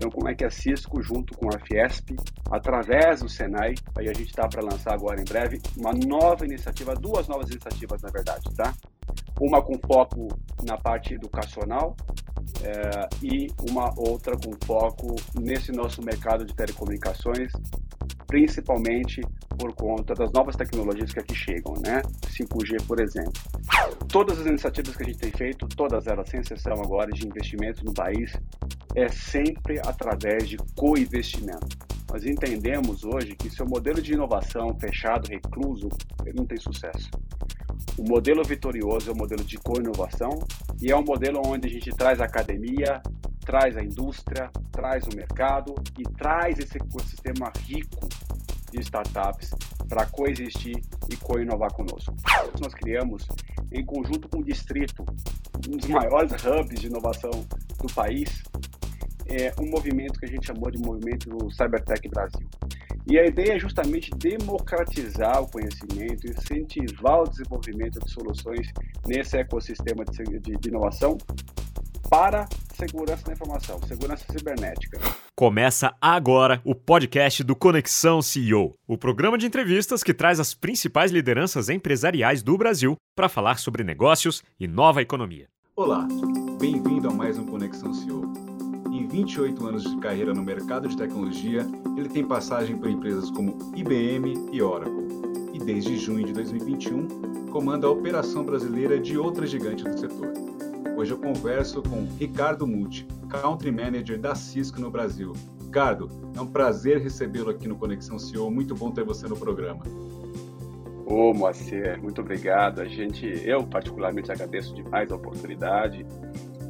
Então, como é que a Cisco, junto com a Fiesp, através do Senai, aí a gente está para lançar agora em breve, uma nova iniciativa, duas novas iniciativas, na verdade, tá? Uma com foco na parte educacional é, e uma outra com foco nesse nosso mercado de telecomunicações, principalmente por conta das novas tecnologias que aqui chegam, né? 5G, por exemplo. Todas as iniciativas que a gente tem feito, todas elas, sem exceção agora, de investimento no país, é sempre através de co-investimento. Nós entendemos hoje que seu modelo de inovação fechado, recluso, ele não tem sucesso. O modelo vitorioso é o modelo de co-inovação e é um modelo onde a gente traz a academia, traz a indústria, traz o mercado e traz esse ecossistema rico de startups para coexistir e co-inovar conosco. Nós criamos, em conjunto com o Distrito, um dos maiores hubs de inovação do país, é um movimento que a gente chamou de movimento Cybertech Brasil. E a ideia é justamente democratizar o conhecimento, incentivar o desenvolvimento de soluções nesse ecossistema de, de, de inovação para segurança da informação, segurança cibernética. Começa agora o podcast do Conexão CEO, o programa de entrevistas que traz as principais lideranças empresariais do Brasil para falar sobre negócios e nova economia. Olá, bem-vindo a mais um Conexão CEO. Em 28 anos de carreira no mercado de tecnologia, ele tem passagem por empresas como IBM e Oracle. E desde junho de 2021, comanda a operação brasileira de outra gigante do setor. Hoje eu converso com Ricardo Muti, Country Manager da Cisco no Brasil. Ricardo, é um prazer recebê-lo aqui no Conexão CEO. Muito bom ter você no programa. Ô, Moacir, muito obrigado. A gente, eu particularmente agradeço demais a oportunidade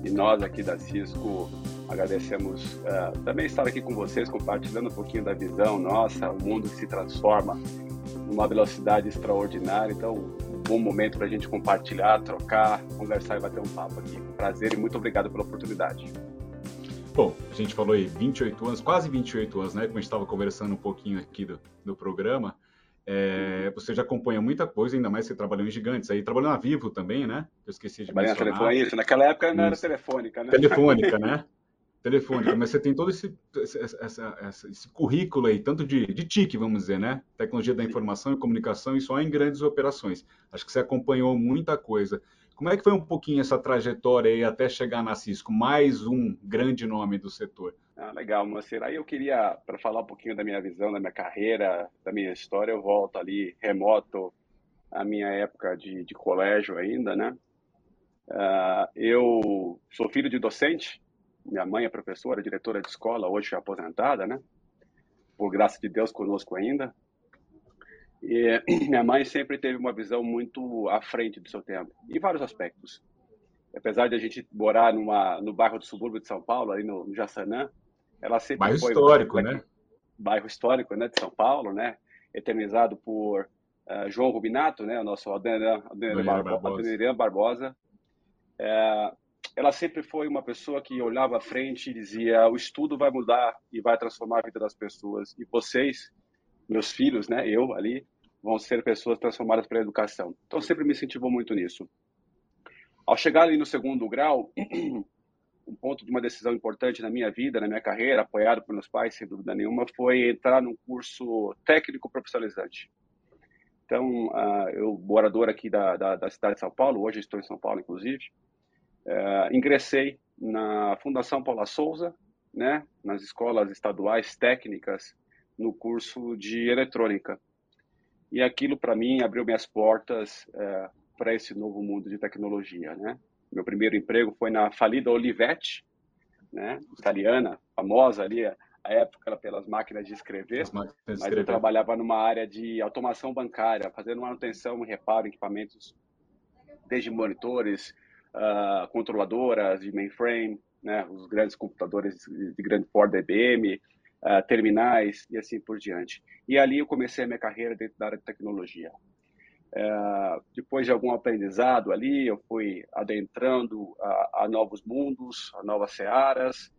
e nós aqui da Cisco Agradecemos uh, também estar aqui com vocês, compartilhando um pouquinho da visão nossa, o mundo que se transforma numa velocidade extraordinária. Então, um bom momento para a gente compartilhar, trocar, conversar e bater um papo aqui. Prazer e muito obrigado pela oportunidade. Bom, a gente falou aí 28 anos, quase 28 anos, né? Como a gente estava conversando um pouquinho aqui do, do programa. É, você já acompanha muita coisa, ainda mais você trabalhou em gigantes. Aí trabalhou na Vivo também, né? Eu esqueci de Trabalhei mencionar. na telefone, isso. Naquela época não era telefônica, né? Telefônica, né? telefônica, mas você tem todo esse, esse currículo aí, tanto de, de TIC, vamos dizer, né? Tecnologia da informação e comunicação, e só em grandes operações. Acho que você acompanhou muita coisa. Como é que foi um pouquinho essa trajetória aí até chegar na Cisco, mais um grande nome do setor? Ah, legal, Moacir. Aí eu queria, para falar um pouquinho da minha visão, da minha carreira, da minha história, eu volto ali remoto à minha época de, de colégio ainda, né? Uh, eu sou filho de docente, minha mãe é professora, diretora de escola, hoje é aposentada, né? Por graça de Deus conosco ainda. E minha mãe sempre teve uma visão muito à frente do seu tempo, em vários aspectos. Apesar de a gente morar numa, no bairro do subúrbio de São Paulo, ali no, no Jaçanã, ela sempre bairro foi... Histórico, né? Bairro histórico, né, de São Paulo, né? Eternizado por uh, João Rubinato, né, o nosso Adriano Barbosa. Barbosa. É, ela sempre foi uma pessoa que olhava à frente e dizia: o estudo vai mudar e vai transformar a vida das pessoas. E vocês, meus filhos, né, eu ali, vão ser pessoas transformadas pela educação. Então sempre me incentivou muito nisso. Ao chegar ali no segundo grau, um ponto de uma decisão importante na minha vida, na minha carreira, apoiado por meus pais, sem dúvida nenhuma, foi entrar num curso técnico profissionalizante. Então, uh, eu, morador aqui da, da, da cidade de São Paulo, hoje estou em São Paulo, inclusive, Uh, ingressei na Fundação Paula Souza, né, nas escolas estaduais técnicas, no curso de eletrônica. E aquilo, para mim, abriu minhas portas uh, é, para esse novo mundo de tecnologia. Né? Meu primeiro emprego foi na falida Olivetti, né, italiana, famosa ali, a época pelas máquinas de escrever, máquinas de mas escrever. eu trabalhava numa área de automação bancária, fazendo manutenção e reparo em equipamentos, desde monitores, uh, controladoras de mainframe, né, os grandes computadores de grande porte da IBM, uh, terminais e assim por diante. E ali eu comecei a minha carreira dentro da área de tecnologia. Uh, depois de algum aprendizado ali, eu fui adentrando a, a, novos mundos, a novas searas,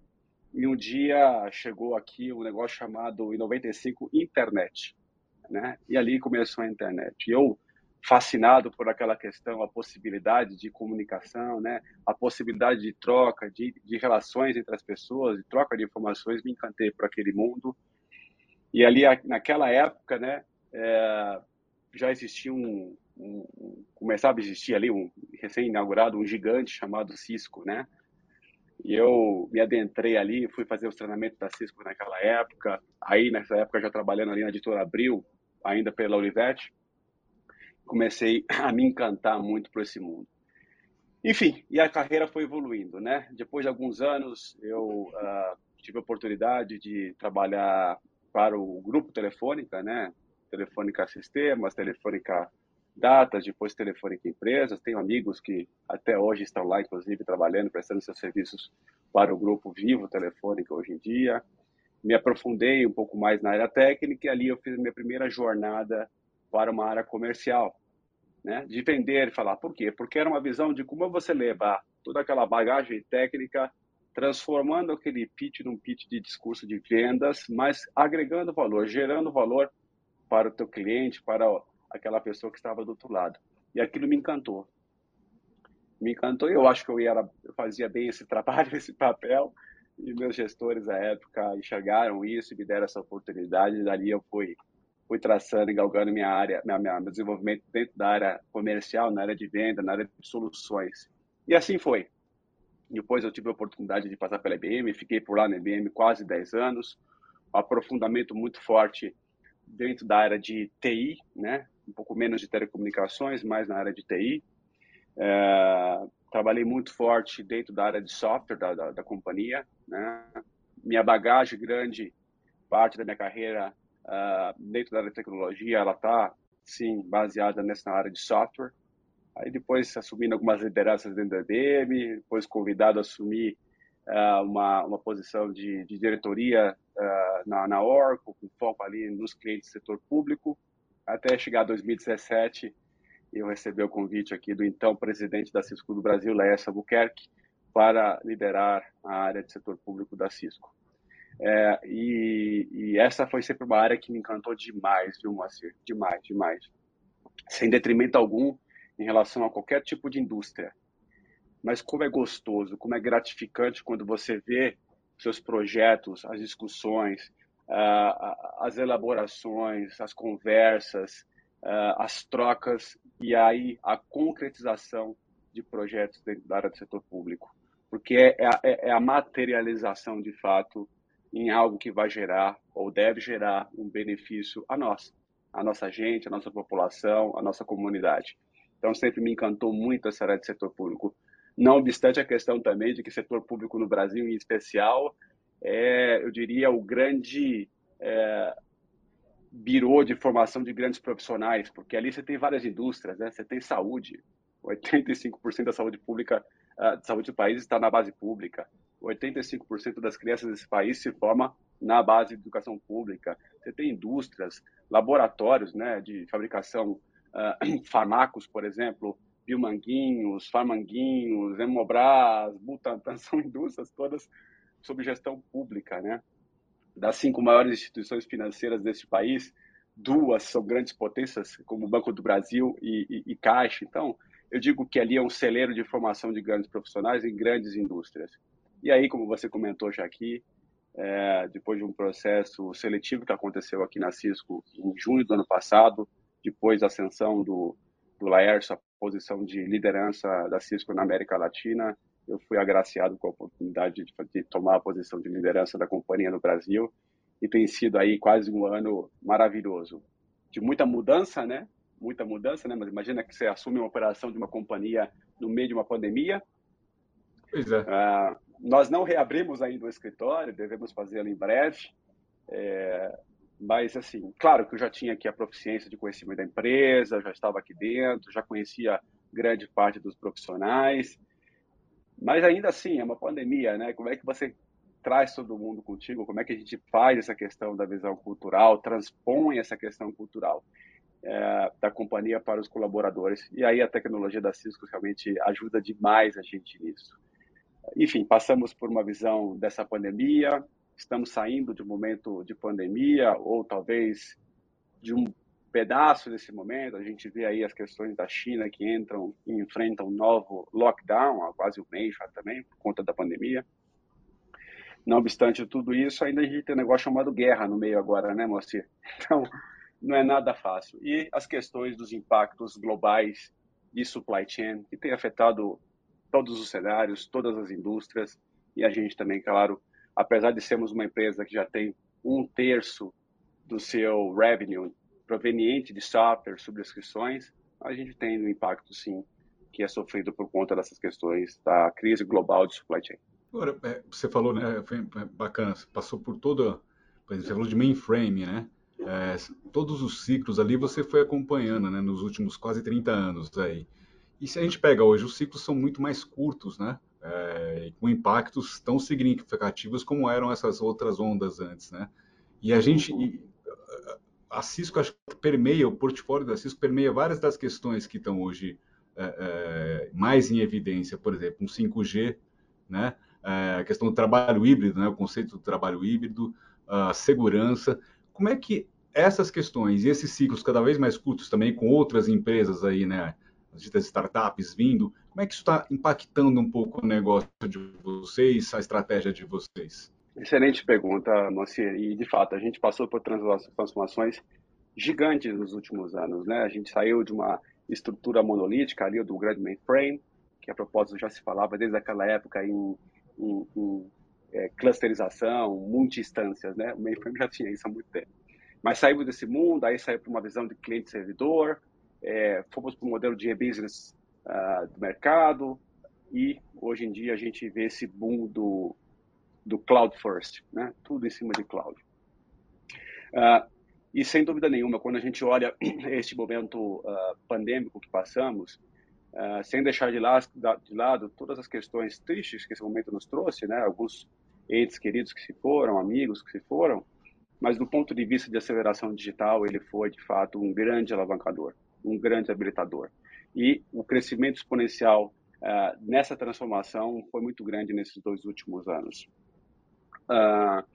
e um dia chegou aqui um negócio chamado em 95 internet, né? E ali começou a internet. E eu fascinado por aquela questão, a possibilidade de comunicação, né? A possibilidade de troca, de, de relações entre as pessoas, de troca de informações, me encantei por aquele mundo. E ali, naquela época, né, é, já existia um, um, um, começava a existir ali um recém-inaugurado um gigante chamado Cisco, né? E eu me adentrei ali, fui fazer os treinamentos da Cisco naquela época. Aí, nessa época, já trabalhando ali na editora Abril, ainda pela Olivetti, comecei a me encantar muito por esse mundo. Enfim, e a carreira foi evoluindo, né? Depois de alguns anos, eu uh, tive a oportunidade de trabalhar para o grupo Telefônica, né? Telefônica Sistemas, Telefônica Datas, depois Telefônica Empresas. Tenho amigos que até hoje estão lá, inclusive, trabalhando, prestando seus serviços para o grupo Vivo Telefônica hoje em dia. Me aprofundei um pouco mais na área técnica e ali eu fiz minha primeira jornada para uma área comercial, né? De vender e falar. Por quê? Porque era uma visão de como você levar toda aquela bagagem técnica transformando aquele pitch num pitch de discurso de vendas, mas agregando valor, gerando valor para o teu cliente, para aquela pessoa que estava do outro lado. E aquilo me encantou. Me encantou eu acho que eu, era, eu fazia bem esse trabalho, esse papel, e meus gestores à época enxergaram isso e me deram essa oportunidade, e dali eu fui fui traçando e galgando minha área, minha, minha, meu desenvolvimento dentro da área comercial, na área de venda, na área de soluções. E assim foi. Depois eu tive a oportunidade de passar pela IBM, fiquei por lá na IBM quase 10 anos, um aprofundamento muito forte dentro da área de TI, né? um pouco menos de telecomunicações, mais na área de TI. É, trabalhei muito forte dentro da área de software da, da, da companhia. Né? Minha bagagem grande, parte da minha carreira uh, dentro da tecnologia, ela está, sim, baseada nessa área de software. Aí depois assumindo algumas lideranças dentro da IBM, depois convidado a assumir uh, uma, uma posição de, de diretoria uh, na, na Oracle, com foco ali nos clientes do setor público, até chegar a 2017 eu recebi o convite aqui do então presidente da Cisco do Brasil, Laércio Albuquerque, para liderar a área de setor público da Cisco. É, e, e, essa foi sempre uma área que me encantou demais, viu, Moacir? Demais, demais. Sem detrimento algum em relação a qualquer tipo de indústria. Mas como é gostoso, como é gratificante quando você vê seus projetos, as discussões, uh, as elaborações, as conversas, uh, as trocas e aí a concretização de projetos dentro da área do setor público. Porque é, é, é a materialização, de fato, em algo que vai gerar ou deve gerar um benefício a nós, a nossa gente, a nossa população, a nossa comunidade. Então, sempre me encantou muito essa área de setor público. Não obstante a questão também de que setor público no Brasil, em especial, é, eu diria, o grande é, birô de formação de grandes profissionais, porque ali você tem várias indústrias, né? você tem saúde, 85% da saúde pública, uh, saúde do país está na base pública. 85% das crianças desse país se forma na base de educação pública. Você tem indústrias, laboratórios né, de fabricação, uh, farmacos, por exemplo, Biomanguinhos, Farmanguinhos, Hemobras, Butantan, são indústrias todas sob gestão pública. Né? Das cinco maiores instituições financeiras desse país, duas são grandes potências, como o Banco do Brasil e, e, e Caixa. Então, eu digo que ali é um celeiro de formação de grandes profissionais em grandes indústrias. E aí, como você comentou já aqui, é, depois de um processo seletivo que aconteceu aqui na Cisco em junho do ano passado, depois da ascensão do, do Laércio à posição de liderança da Cisco na América Latina, eu fui agraciado com a oportunidade de, de tomar a posição de liderança da companhia no Brasil e tem sido aí quase um ano maravilhoso, de muita mudança, né? Muita mudança, né? Mas imagina que você assume uma operação de uma companhia no meio de uma pandemia. Pois é. Uh, nós não reabrimos ainda o escritório, devemos fazê-lo em breve. É, mas, assim, claro que eu já tinha aqui a proficiência de conhecimento da empresa, já estava aqui dentro, já conhecia grande parte dos profissionais. Mas ainda assim, é uma pandemia, né? Como é que você traz todo mundo contigo? Como é que a gente faz essa questão da visão cultural, transpõe essa questão cultural é, da companhia para os colaboradores? E aí a tecnologia da Cisco realmente ajuda demais a gente nisso. Enfim, passamos por uma visão dessa pandemia, estamos saindo de um momento de pandemia, ou talvez de um pedaço desse momento. A gente vê aí as questões da China que entram e enfrentam um novo lockdown há quase um mês já também, por conta da pandemia. Não obstante tudo isso, ainda a gente tem um negócio chamado guerra no meio agora, né, Moacir? Então, não é nada fácil. E as questões dos impactos globais de supply chain, que tem afetado todos os cenários, todas as indústrias, e a gente também, claro, apesar de sermos uma empresa que já tem um terço do seu revenue proveniente de software, subscrições, a gente tem um impacto, sim, que é sofrido por conta dessas questões da crise global de supply chain. Agora, é, você falou, né, foi bacana, você passou por toda, você falou de mainframe, né? É, todos os ciclos ali você foi acompanhando, né, nos últimos quase 30 anos aí. E se a gente pega hoje, os ciclos são muito mais curtos, né? É, com impactos tão significativos como eram essas outras ondas antes, né? E a gente, a Cisco acho que permeia, o portfólio da Cisco permeia várias das questões que estão hoje é, é, mais em evidência, por exemplo, um 5G, né? É, a questão do trabalho híbrido, né? o conceito do trabalho híbrido, a segurança. Como é que essas questões e esses ciclos cada vez mais curtos também, com outras empresas aí, né? As ditas startups vindo, como é que isso está impactando um pouco o negócio de vocês, a estratégia de vocês? Excelente pergunta, Moacir. E, de fato, a gente passou por transformações gigantes nos últimos anos. Né? A gente saiu de uma estrutura monolítica ali do grande mainframe, que a propósito já se falava desde aquela época em, em, em é, clusterização, multi-instâncias. Né? O mainframe já tinha isso há muito tempo. Mas saímos desse mundo, aí saiu para uma visão de cliente-servidor, é, fomos para o modelo de e-business uh, do mercado e hoje em dia a gente vê esse boom do, do cloud first, né? tudo em cima de cloud. Uh, e sem dúvida nenhuma, quando a gente olha este momento uh, pandêmico que passamos, uh, sem deixar de, lá, de, lado todas as questões tristes que esse momento nos trouxe, né? alguns entes queridos que se foram, amigos que se foram, mas do ponto de vista de aceleração digital, ele foi de fato um grande alavancador um grande habilitador. E o crescimento exponencial uh, nessa transformação foi muito grande nesses dois últimos anos. Uh,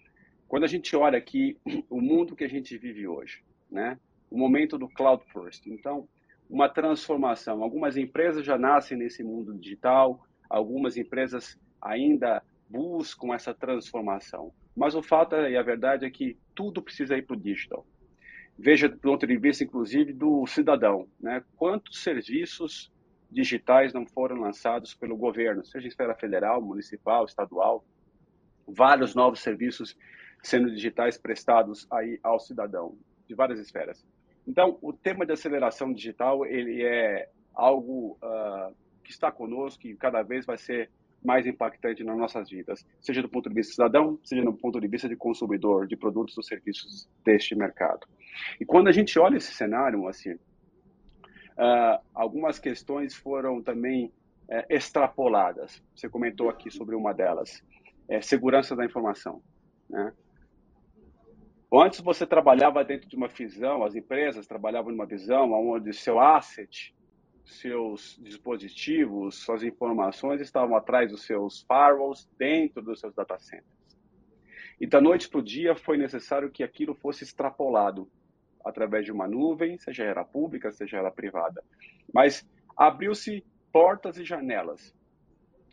quando a gente olha aqui o mundo que a gente vive hoje, né? o momento do cloud first, então uma transformação. Algumas empresas já nascem nesse mundo digital, algumas empresas ainda buscam essa transformação. Mas o fato e a verdade é que tudo precisa ir para o digital veja do ponto de vista, inclusive, do cidadão. Né? Quantos serviços digitais não foram lançados pelo governo, seja em esfera federal, municipal, estadual, vários novos serviços sendo digitais prestados aí ao cidadão, de várias esferas. Então, o tema de aceleração digital, ele é algo uh, que está conosco e cada vez vai ser mais impactante nas nossas vidas, seja do ponto de vista cidadão, seja do ponto de vista de consumidor de produtos ou serviços deste mercado. E quando a gente olha esse cenário, assim, uh, algumas questões foram também uh, extrapoladas. Você comentou aqui sobre uma delas, é segurança da informação. Né? Antes você trabalhava dentro de uma visão, as empresas trabalhavam numa visão onde seu asset seus dispositivos, suas informações estavam atrás dos seus firewalls, dentro dos seus data centers. E da noite para o dia foi necessário que aquilo fosse extrapolado através de uma nuvem, seja ela pública, seja ela privada. Mas abriu-se portas e janelas.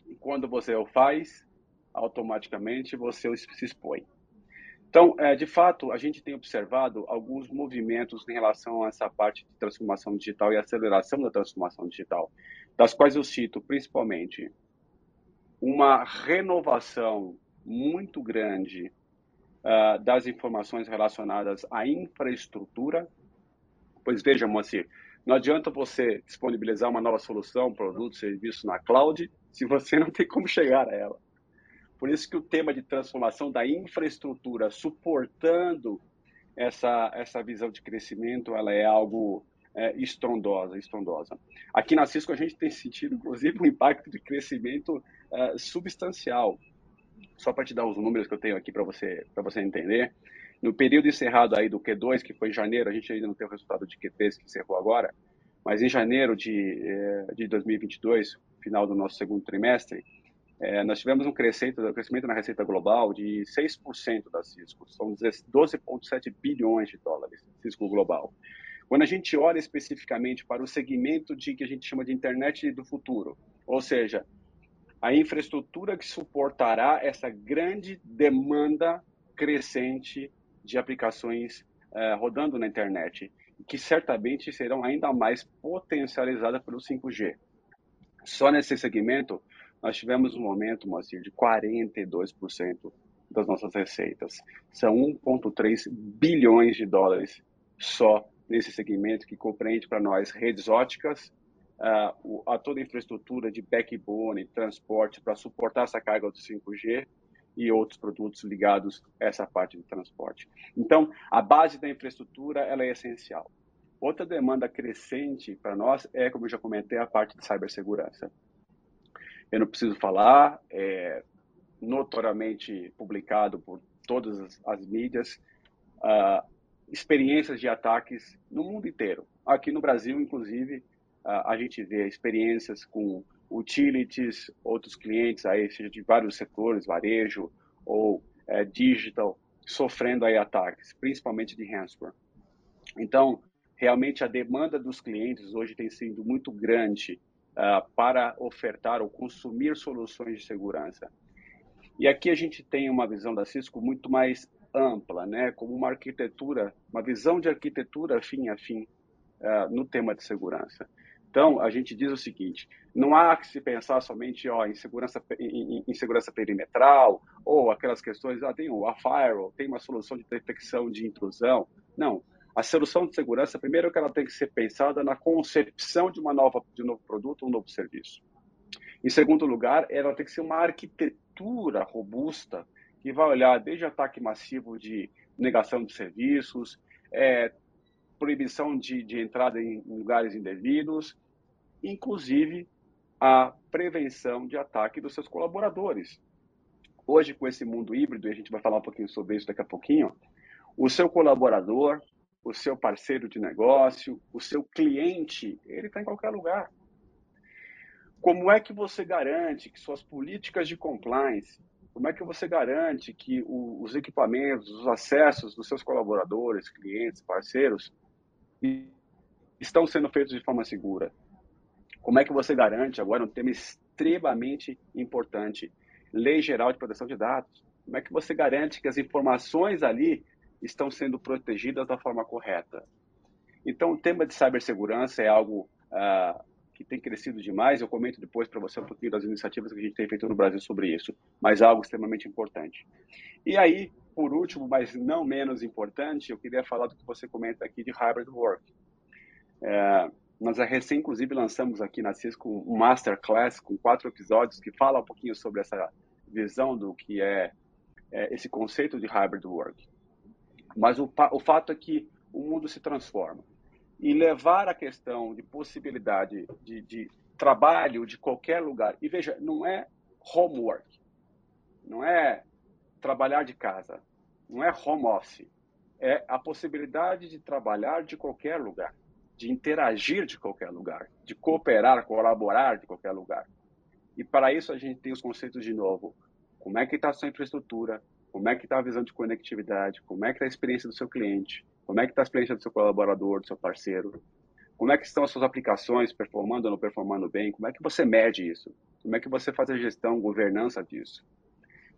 E quando você o faz, automaticamente você se expõe. Então, é, de fato, a gente tem observado alguns movimentos em relação a essa parte de transformação digital e aceleração da transformação digital, das quais eu cito principalmente uma renovação muito grande uh, das informações relacionadas à infraestrutura. Pois veja, Moacir, não adianta você disponibilizar uma nova solução, produto, serviço na cloud, se você não tem como chegar a ela. Por isso que o tema de transformação da infraestrutura suportando essa, essa visão de crescimento, ela é algo é, estrondosa, estrondosa. Aqui na Cisco a gente tem sentido, inclusive, um impacto de crescimento é, substancial. Só para te dar os números que eu tenho aqui para você, você entender. No período encerrado aí do Q2, que foi em janeiro, a gente ainda não tem o resultado de Q3 que encerrou agora, mas em janeiro de, é, de 2022, final do nosso segundo trimestre, é, nós tivemos um crescimento, um crescimento na receita global de 6% da Cisco, são 12,7 bilhões de dólares, Cisco global. Quando a gente olha especificamente para o segmento de que a gente chama de internet do futuro, ou seja, a infraestrutura que suportará essa grande demanda crescente de aplicações uh, rodando na internet, que certamente serão ainda mais potencializadas pelo 5G. Só nesse segmento, nós tivemos um aumento, Moacir, de 42% das nossas receitas. São 1,3 bilhões de dólares só nesse segmento que compreende para nós redes óticas, uh, a toda a infraestrutura de backbone, transporte para suportar essa carga do 5G e outros produtos ligados a essa parte de transporte. Então, a base da infraestrutura ela é essencial. Outra demanda crescente para nós é, como eu já comentei, a parte de cibersegurança. Eu não preciso falar, é notoriamente publicado por todas as, as mídias, uh, experiências de ataques no mundo inteiro. Aqui no Brasil, inclusive, a gente vê experiências com utilities, outros clientes, aí, seja de vários setores, varejo ou uh, digital, sofrendo aí ataques, principalmente de ransomware. Então, realmente a demanda dos clientes hoje tem sido muito grande uh, para ofertar ou consumir soluções de segurança. E aqui a gente tem uma visão da Cisco muito mais ampla, né, como uma arquitetura, uma visão de arquitetura fim a fim uh, no tema de segurança. Então, a gente diz o seguinte: não há que se pensar somente ó, em, segurança, em, em segurança perimetral ou aquelas questões, ah, tem a firewall, tem uma solução de detecção de intrusão. Não, a solução de segurança, primeiro que ela tem que ser pensada na concepção de uma nova de um novo produto, um novo serviço. Em segundo lugar, ela tem que ser uma arquitetura robusta que vai olhar desde ataque massivo de negação de serviços, é, proibição de, de entrada em lugares indevidos, inclusive a prevenção de ataque dos seus colaboradores. Hoje, com esse mundo híbrido, e a gente vai falar um pouquinho sobre isso daqui a pouquinho, o seu colaborador, o seu parceiro de negócio, o seu cliente, ele está em qualquer lugar. Como é que você garante que suas políticas de compliance, como é que você garante que o, os equipamentos, os acessos dos seus colaboradores, clientes, parceiros, estão sendo feitos de forma segura? Como é que você garante, agora um tema extremamente importante, Lei Geral de Proteção de Dados, como é que você garante que as informações ali estão sendo protegidas da forma correta. Então, o tema de cibersegurança é algo uh, que tem crescido demais. Eu comento depois para você um pouquinho das iniciativas que a gente tem feito no Brasil sobre isso, mas algo extremamente importante. E aí, por último, mas não menos importante, eu queria falar do que você comenta aqui de hybrid work. É, nós recém, inclusive, lançamos aqui na Cisco um masterclass com quatro episódios que fala um pouquinho sobre essa visão do que é, é esse conceito de hybrid work. Mas o, o fato é que o mundo se transforma. E levar a questão de possibilidade de, de trabalho de qualquer lugar. E veja, não é homework, não é trabalhar de casa, não é home office. É a possibilidade de trabalhar de qualquer lugar, de interagir de qualquer lugar, de cooperar, colaborar de qualquer lugar. E para isso a gente tem os conceitos de novo. Como é que está a sua infraestrutura? como é que está a visão de conectividade, como é que está a experiência do seu cliente, como é que está a experiência do seu colaborador, do seu parceiro, como é que estão as suas aplicações performando ou não performando bem, como é que você mede isso, como é que você faz a gestão, governança disso,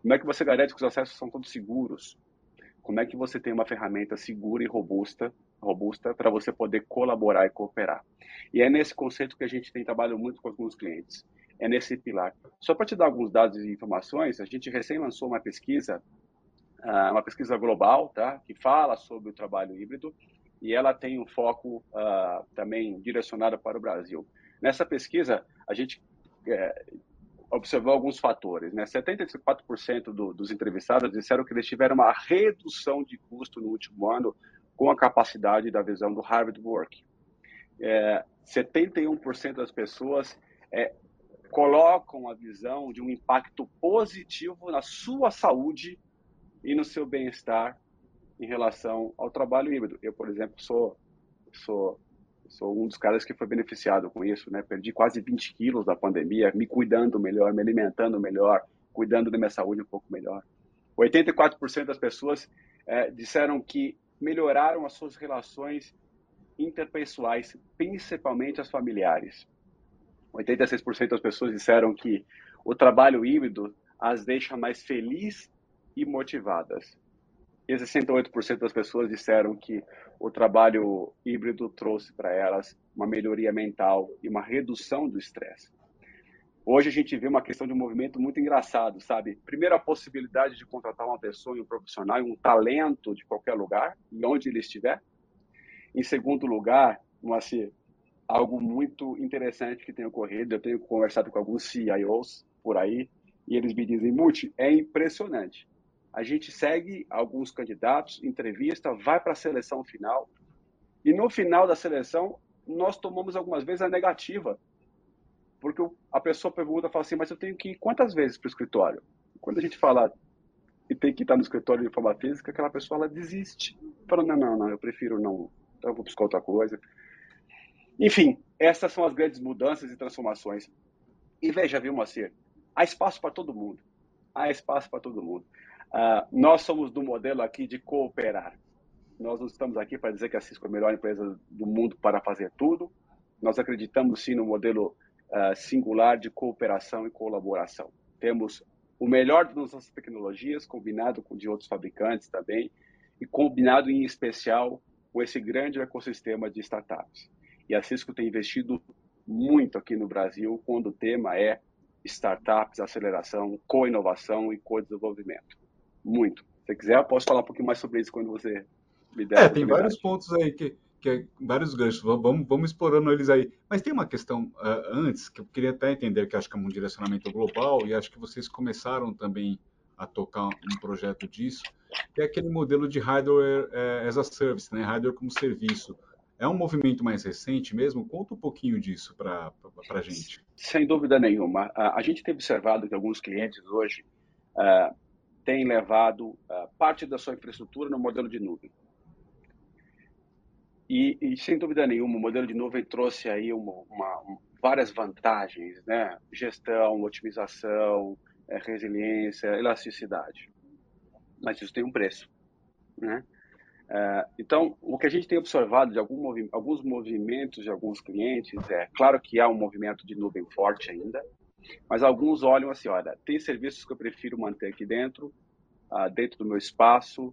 como é que você garante que os acessos são todos seguros, como é que você tem uma ferramenta segura e robusta, robusta para você poder colaborar e cooperar. E é nesse conceito que a gente tem trabalhado muito com alguns clientes. É nesse pilar. Só para te dar alguns dados e informações, a gente recém lançou uma pesquisa uh, uma pesquisa global, tá? Que fala sobre o trabalho híbrido e ela tem um foco uh, também direcionado para o Brasil. Nessa pesquisa, a gente é, observou alguns fatores. Né? 74% do, dos entrevistados disseram que eles tiveram uma redução de custo no último ano com a capacidade da visão do Harvard Work. É, 71% das pessoas é, colocam a visão de um impacto positivo na sua saúde e no seu bem-estar em relação ao trabalho híbrido. Eu, por exemplo, sou, sou, sou um dos caras que foi beneficiado com isso, né? Perdi quase 20 quilos da pandemia, me cuidando melhor, me alimentando melhor, cuidando da minha saúde um pouco melhor. 84% das pessoas é, disseram que melhoraram as suas relações interpessoais, principalmente as familiares. 86% das pessoas disseram que o trabalho híbrido as deixa mais felizes e motivadas. E 68% das pessoas disseram que o trabalho híbrido trouxe para elas uma melhoria mental e uma redução do estresse. Hoje a gente vê uma questão de um movimento muito engraçado, sabe? Primeiro, a possibilidade de contratar uma pessoa, um profissional, um talento de qualquer lugar, e onde ele estiver. Em segundo lugar, Moacir, algo muito interessante que tem ocorrido, eu tenho conversado com alguns CIOs por aí, e eles me dizem, Multi, é impressionante. A gente segue alguns candidatos, entrevista, vai para a seleção final, e no final da seleção, nós tomamos algumas vezes a negativa. Porque a pessoa pergunta, fala assim, mas eu tenho que ir quantas vezes para o escritório? Quando a gente fala e tem que estar no escritório de forma física, aquela pessoa ela desiste. Fala, não, não, não, eu prefiro não, então eu vou buscar outra coisa. Enfim, essas são as grandes mudanças e transformações. E veja, viu, Moacir, há espaço para todo mundo. Há espaço para todo mundo. Uh, nós somos do modelo aqui de cooperar. Nós não estamos aqui para dizer que a Cisco é a melhor empresa do mundo para fazer tudo. Nós acreditamos sim no modelo uh, singular de cooperação e colaboração. Temos o melhor das nossas tecnologias combinado com de outros fabricantes também e combinado em especial com esse grande ecossistema de startups. E a Cisco tem investido muito aqui no Brasil quando o tema é startups, aceleração, co-inovação e co-desenvolvimento. Muito. Se você quiser, eu posso falar um pouquinho mais sobre isso quando você me der. É, tem vários pontos aí que, que é, vários ganchos. Vamos, vamos explorando eles aí. Mas tem uma questão uh, antes que eu queria até entender, que acho que é um direcionamento global e acho que vocês começaram também a tocar um projeto disso, que é aquele modelo de hardware uh, as a service, né? hardware como serviço. É um movimento mais recente mesmo? Conta um pouquinho disso para a gente. Sem dúvida nenhuma. A, a, gente tem observado que alguns clientes hoje uh, têm levado uh, parte da sua infraestrutura no modelo de nuvem. E, e, sem dúvida nenhuma, o modelo de nuvem trouxe aí uma, uma, um, várias vantagens, né? Gestão, otimização, é, resiliência, elasticidade. Mas isso tem um preço, né? É, então, o que a gente tem observado de algum movi alguns movimentos de alguns clientes é, claro que há um movimento de nuvem forte ainda, mas alguns olham assim, olha, tem serviços que eu prefiro manter aqui dentro, uh, dentro do meu espaço,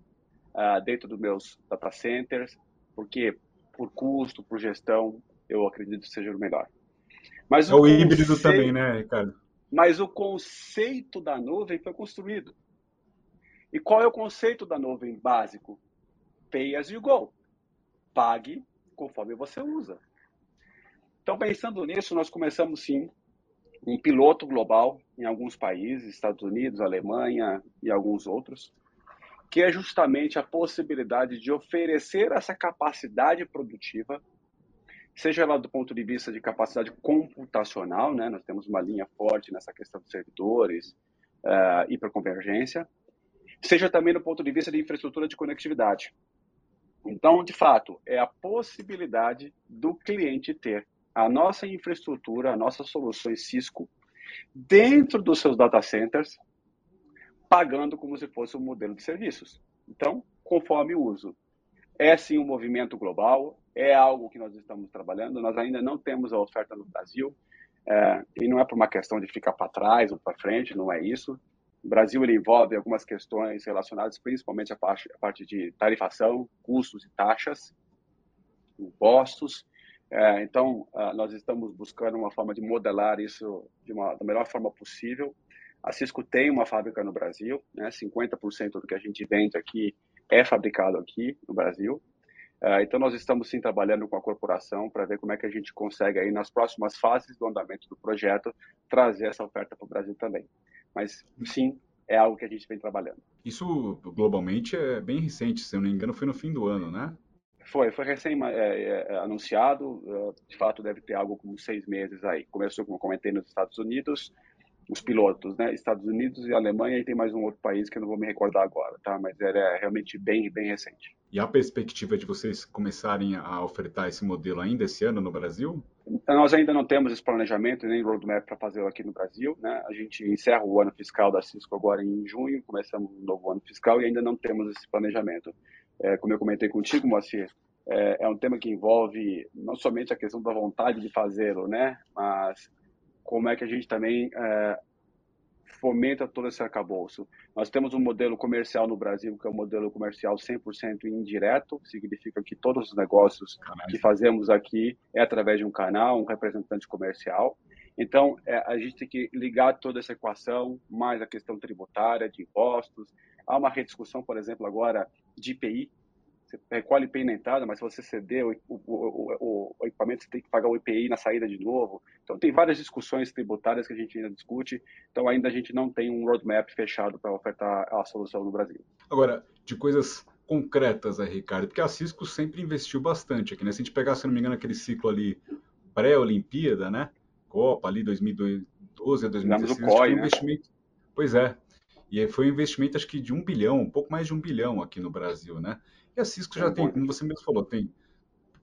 uh, dentro dos meus data centers, porque por custo, por gestão, eu acredito que seja o melhor. Mas é o, o híbrido conceito, também, né, Ricardo? Mas o conceito da nuvem foi construído. E qual é o conceito da nuvem básico? Pay as you go. Pague conforme você usa. Então, pensando nisso, nós começamos sim um piloto global em alguns países, Estados Unidos, Alemanha e alguns outros, que é justamente a possibilidade de oferecer essa capacidade produtiva, seja lá do ponto de vista de capacidade computacional, né? nós temos uma linha forte nessa questão de servidores, uh, hiperconvergência, seja também do ponto de vista de infraestrutura de conectividade. Então, de fato, é a possibilidade do cliente ter a nossa infraestrutura, as nossas soluções Cisco, dentro dos seus data centers, pagando como se fosse um modelo de serviços. Então, conforme o uso. É sim um movimento global, é algo que nós estamos trabalhando. Nós ainda não temos a oferta no Brasil, é, e não é por uma questão de ficar para trás ou para frente, não é isso. O Brasil envolve algumas questões relacionadas principalmente à parte, à parte de tarifação, custos e taxas, impostos. É, então, uh, nós estamos buscando uma forma de modelar isso de uma, da melhor forma possível a Cisco tem uma fábrica no Brasil, né? 50% do que a gente vende aqui é fabricado aqui no Brasil. Uh, então, nós estamos sim trabalhando com a corporação para ver como é que a gente consegue aí nas próximas fases do andamento do projeto trazer essa oferta para o Brasil também. Mas sim, é algo que a gente vem trabalhando. Isso globalmente é bem recente, se eu não me engano, foi no fim do ano, né? Foi, foi recém é, é, anunciado. De fato, deve ter algo como seis meses aí. Começou, como comentei, nos Estados Unidos, os pilotos, né? Estados Unidos e Alemanha e tem mais um outro país que eu não vou me recordar agora, tá? Mas era realmente bem, bem recente. E a perspectiva de vocês começarem a ofertar esse modelo ainda esse ano no Brasil? Nós ainda não temos esse planejamento nem roadmap para fazer aqui no Brasil, né? A gente encerra o ano fiscal da Cisco agora em junho, começamos um novo ano fiscal e ainda não temos esse planejamento. É, como eu comentei contigo, Moacir, é, é, um tema que envolve não somente a questão da vontade de fazê-lo, né? Mas como é que a gente também é, fomenta todo esse arcabouço. Nós temos um modelo comercial no Brasil, que é um modelo comercial 100% indireto, significa que todos os negócios que fazemos aqui é através de um canal, um representante comercial. Então, é, a gente tem que ligar toda essa equação, mais a questão tributária, de impostos. Há uma rediscussão, por exemplo, agora de IPI, você recolhe IPI na entrada, mas se você ceder o, o, o, o, equipamento, você tem que pagar o IPI na saída de novo. Então, tem várias discussões tributárias que a gente ainda discute. Então, ainda a gente não tem um roadmap fechado para ofertar a solução no Brasil. Agora, de coisas concretas, aí, Ricardo, porque a Cisco sempre investiu bastante aqui, né? Se a gente pegar, se não me engano, aquele ciclo ali pré-Olimpíada, né? Copa ali 2012 a 2016, o COI, um né? investimento. Pois é. E foi um investimento, acho que de um bilhão, um pouco mais de um bilhão aqui no Brasil, né? E a Cisco já tem, como você mesmo falou, tem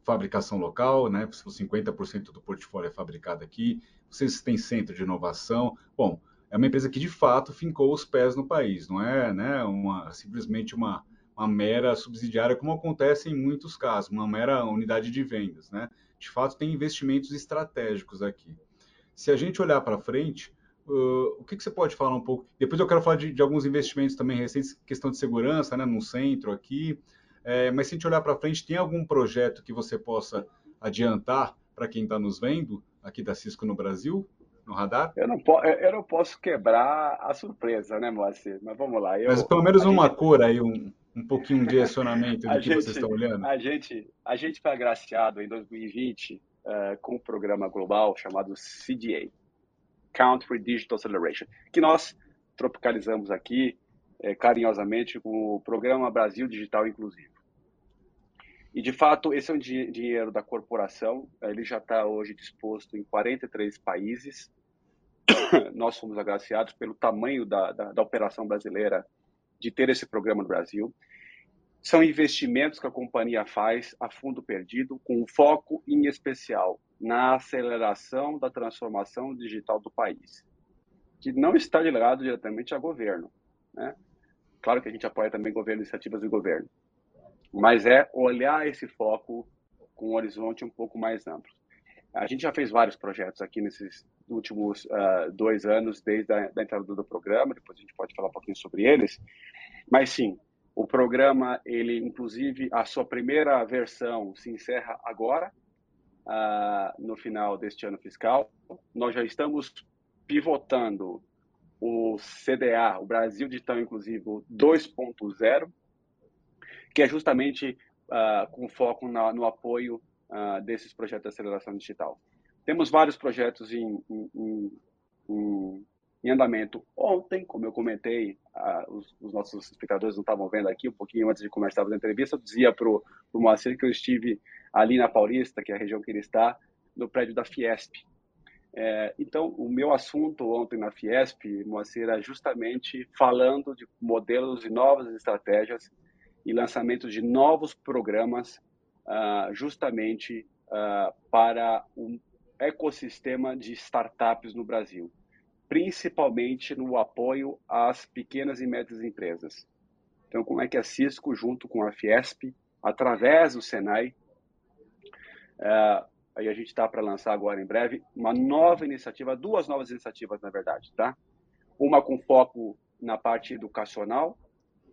fabricação local, né? 50% do portfólio é fabricado aqui. Vocês têm centro de inovação. Bom, é uma empresa que de fato fincou os pés no país, não é, né? Uma simplesmente uma, uma mera subsidiária como acontece em muitos casos, uma mera unidade de vendas, né? De fato tem investimentos estratégicos aqui. Se a gente olhar para frente, Uh, o que, que, você pode falar um pouco? Depois eu quero falar de, de, alguns investimentos também recentes, questão de segurança, né, no centro aqui. É, mas se a gente olhar para frente, tem algum projeto que você possa adiantar para quem está nos vendo aqui da Cisco no Brasil, no radar? Eu não, eu não posso quebrar a surpresa, né, Moacir? Mas vamos lá. Eu, mas pelo menos uma gente... cor aí, um, um pouquinho de direcionamento do que gente, vocês estão olhando. A gente, a gente foi agraciado em 2020 uh, é, com um programa global chamado CDA, Country Digital Acceleration, que nós tropicalizamos aqui é, carinhosamente com o Programa Brasil Digital Inclusivo. E, de fato, esse é um dinheiro da corporação, ele já está hoje disposto em 43 países. Nós fomos agraciados pelo tamanho da, da, da operação brasileira de ter esse programa no Brasil. São investimentos que a companhia faz a fundo perdido, com foco em especial na aceleração da transformação digital do país, que não está ligado diretamente ao governo. Né? Claro que a gente apoia também governo, iniciativas do governo, mas é olhar esse foco com um horizonte um pouco mais amplo. A gente já fez vários projetos aqui nesses últimos uh, dois anos, desde a da entrada do programa, depois a gente pode falar um pouquinho sobre eles, mas sim, o programa, ele inclusive, a sua primeira versão se encerra agora, uh, no final deste ano fiscal. Nós já estamos pivotando o CDA, o Brasil Digital Inclusivo 2.0, que é justamente uh, com foco na, no apoio uh, desses projetos de aceleração digital. Temos vários projetos em, em, em, em andamento. Ontem, como eu comentei, os, os, nossos espectadores não estavam vendo aqui, um pouquinho antes de começar a entrevista, eu dizia para o Moacir que eu estive ali na Paulista, que é a região que ele está, no prédio da Fiesp, é, então, o meu assunto ontem na Fiesp, Moacir, era justamente falando de modelos e novas estratégias e lançamento de novos programas uh, justamente uh, para um ecossistema de startups no Brasil, principalmente no apoio às pequenas e médias empresas. Então, como é que a Cisco, junto com a Fiesp, através do Senai, uh, aí a gente está para lançar agora em breve, uma nova iniciativa, duas novas iniciativas, na verdade, tá? Uma com foco na parte educacional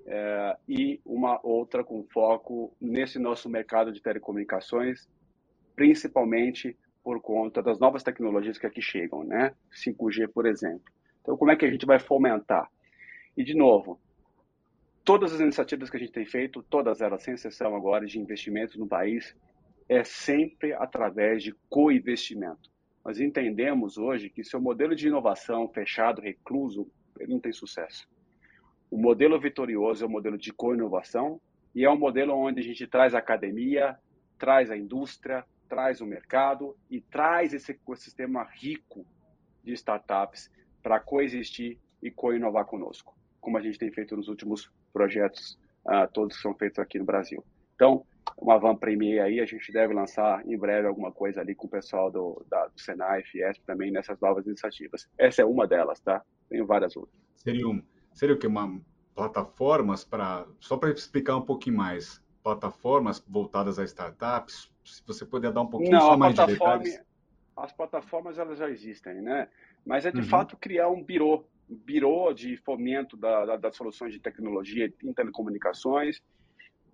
é, e uma outra com foco nesse nosso mercado de telecomunicações, principalmente por conta das novas tecnologias que aqui chegam, né? 5G, por exemplo. Então, como é que a gente vai fomentar? E, de novo, todas as iniciativas que a gente tem feito, todas elas, sem exceção agora, de investimentos no país, é sempre através de co-investimento. Nós entendemos hoje que seu modelo de inovação fechado, recluso, ele não tem sucesso. O modelo vitorioso é o modelo de co-inovação e é um modelo onde a gente traz a academia, traz a indústria, traz o mercado e traz esse ecossistema rico de startups para coexistir e co-inovar conosco, como a gente tem feito nos últimos projetos, uh, todos que são feitos aqui no Brasil. Então, uma van premier aí, a gente deve lançar em breve alguma coisa ali com o pessoal do, da, do Senai, Fiesp também nessas novas iniciativas. Essa é uma delas, tá? Tem várias outras. Seria, um, seria o que? Uma plataformas para. Só para explicar um pouquinho mais. plataformas voltadas a startups? Se você puder dar um pouquinho Não, só mais de detalhes. As plataformas elas já existem, né? Mas é de uhum. fato criar um birô, um birô de fomento da, da, das soluções de tecnologia em telecomunicações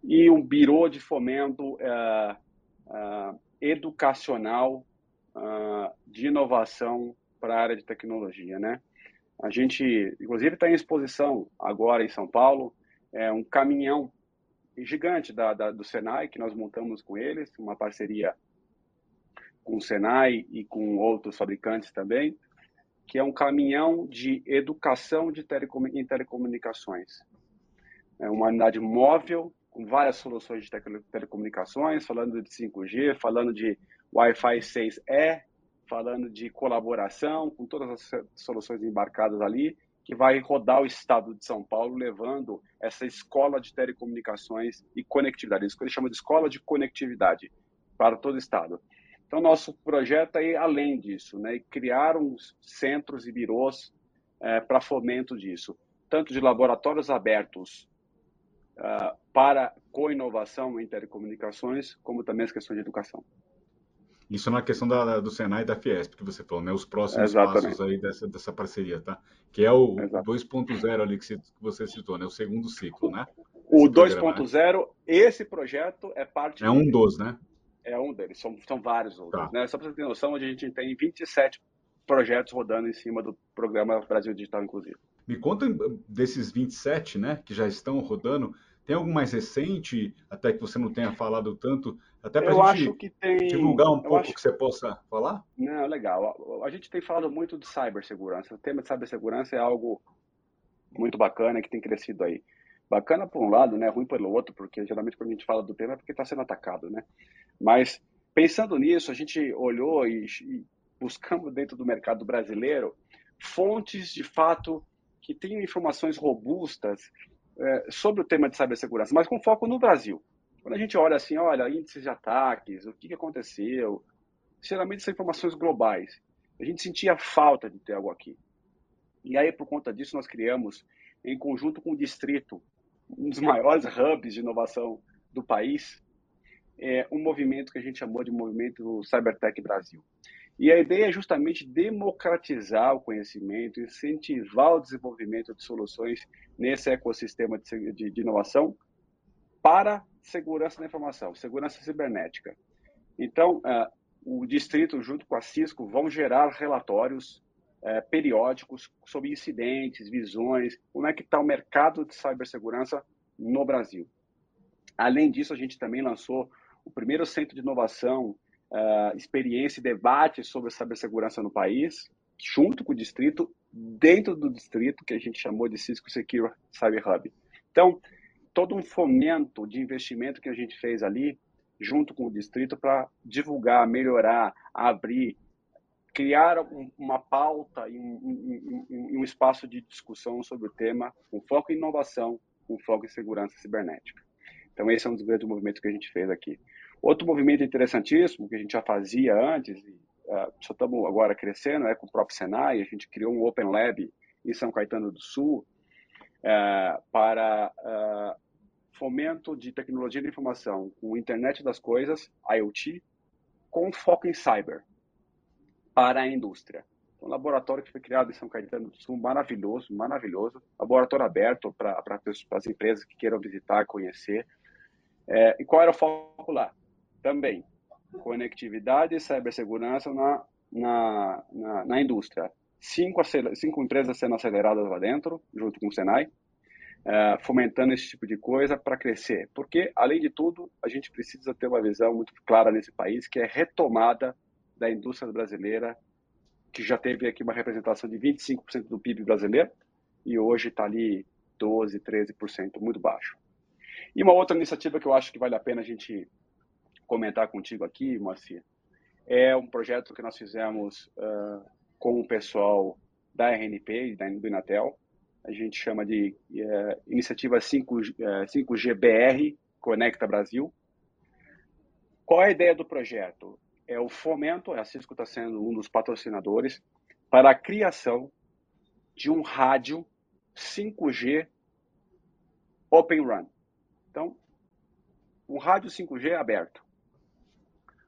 e um birô de fomento é, é, educacional uh, de inovação para a área de tecnologia, né? A gente, inclusive, está em exposição agora em São Paulo, é um caminhão gigante da, da, do Senai que nós montamos com eles, uma parceria com o Senai e com outros fabricantes também, que é um caminhão de educação de telecom, em telecomunicações. É uma unidade móvel com várias soluções de telecomunicações, falando de 5G, falando de Wi-Fi 6E, falando de colaboração, com todas as soluções embarcadas ali, que vai rodar o estado de São Paulo, levando essa escola de telecomunicações e conectividade. Isso que ele chama de escola de conectividade para todo o estado. Então, nosso projeto é ir além disso, né? criar uns centros e birôs é, para fomento disso, tanto de laboratórios abertos uh, para co-inovação em telecomunicações, como também as questões de educação. Isso na questão da, do Senai e da Fiesp, que você falou, né? Os próximos Exatamente. passos aí dessa, dessa parceria, tá? Que é o 2.0 ali que você citou, né? O segundo ciclo, né? O 2.0, né? esse projeto é parte... É um dos, né? É um deles, são, são vários outros, tá. né? Só para você ter noção, a gente tem 27 projetos rodando em cima do programa Brasil Digital Inclusivo. Me conta desses 27, né, que já estão rodando, tem algum mais recente, até que você não tenha falado tanto, até para a gente tem... divulgar um eu pouco acho... que você possa falar? Não, legal. A gente tem falado muito de cibersegurança. O tema de cibersegurança é algo muito bacana que tem crescido aí. Bacana por um lado, né? Ruim pelo outro, porque geralmente quando a gente fala do tema é porque está sendo atacado, né? Mas pensando nisso, a gente olhou e, e buscamos dentro do mercado brasileiro fontes de fato que tenham informações robustas é, sobre o tema de cibersegurança, mas com foco no Brasil. Quando a gente olha assim, olha, índices de ataques, o que, que aconteceu, geralmente são informações globais. A gente sentia falta de ter algo aqui. E aí, por conta disso, nós criamos, em conjunto com o Distrito, um dos maiores hubs de inovação do país, é, um movimento que a gente chamou de Movimento Cybertech Brasil. E a ideia é justamente democratizar o conhecimento, incentivar o desenvolvimento de soluções nesse ecossistema de, de, de inovação para segurança da informação, segurança cibernética. Então, uh, o distrito, junto com a Cisco, vão gerar relatórios uh, periódicos sobre incidentes, visões, como é que está o mercado de cibersegurança no Brasil. Além disso, a gente também lançou o primeiro centro de inovação uh, experiência e debate sobre cibersegurança no país, junto com o distrito, dentro do distrito, que a gente chamou de Cisco Secure Cyber Hub. Então, todo um fomento de investimento que a gente fez ali, junto com o distrito, para divulgar, melhorar, abrir, criar um, uma pauta e um, um, um, espaço de discussão sobre o tema, com foco em inovação, com foco em segurança cibernética. Então, esse é um dos grandes movimentos que a gente fez aqui. Outro movimento interessantíssimo que a gente já fazia antes, uh, só estamos agora crescendo, é com o próprio Senai, a gente criou um Open Lab em São Caetano do Sul uh, para uh, fomento de tecnologia de informação com internet das coisas, IoT, com foco em cyber para a indústria. Um laboratório que foi criado em São Caetano do Sul, maravilhoso, maravilhoso. Laboratório aberto para as empresas que queiram visitar, conhecer. É, e qual era o foco lá? Também conectividade e cibersegurança na, na, na, na indústria. Cinco, cinco empresas sendo aceleradas lá dentro, junto com o Senai, uh, fomentando esse tipo de coisa para crescer. Porque, além de tudo, a gente precisa ter uma visão muito clara nesse país, que é retomada da indústria brasileira, que já teve aqui uma representação de 25% do PIB brasileiro, e hoje está ali 12%, 13%, muito baixo. E uma outra iniciativa que eu acho que vale a pena a gente comentar contigo aqui, Moacir, é um projeto que nós fizemos uh, com o pessoal da RNP, da, do Inatel. A gente chama de uh, Iniciativa 5, uh, 5GBR, Conecta Brasil. Qual a ideia do projeto? É o fomento, a Cisco está sendo um dos patrocinadores, para a criação de um rádio 5G Open Run. Então, um rádio 5G aberto.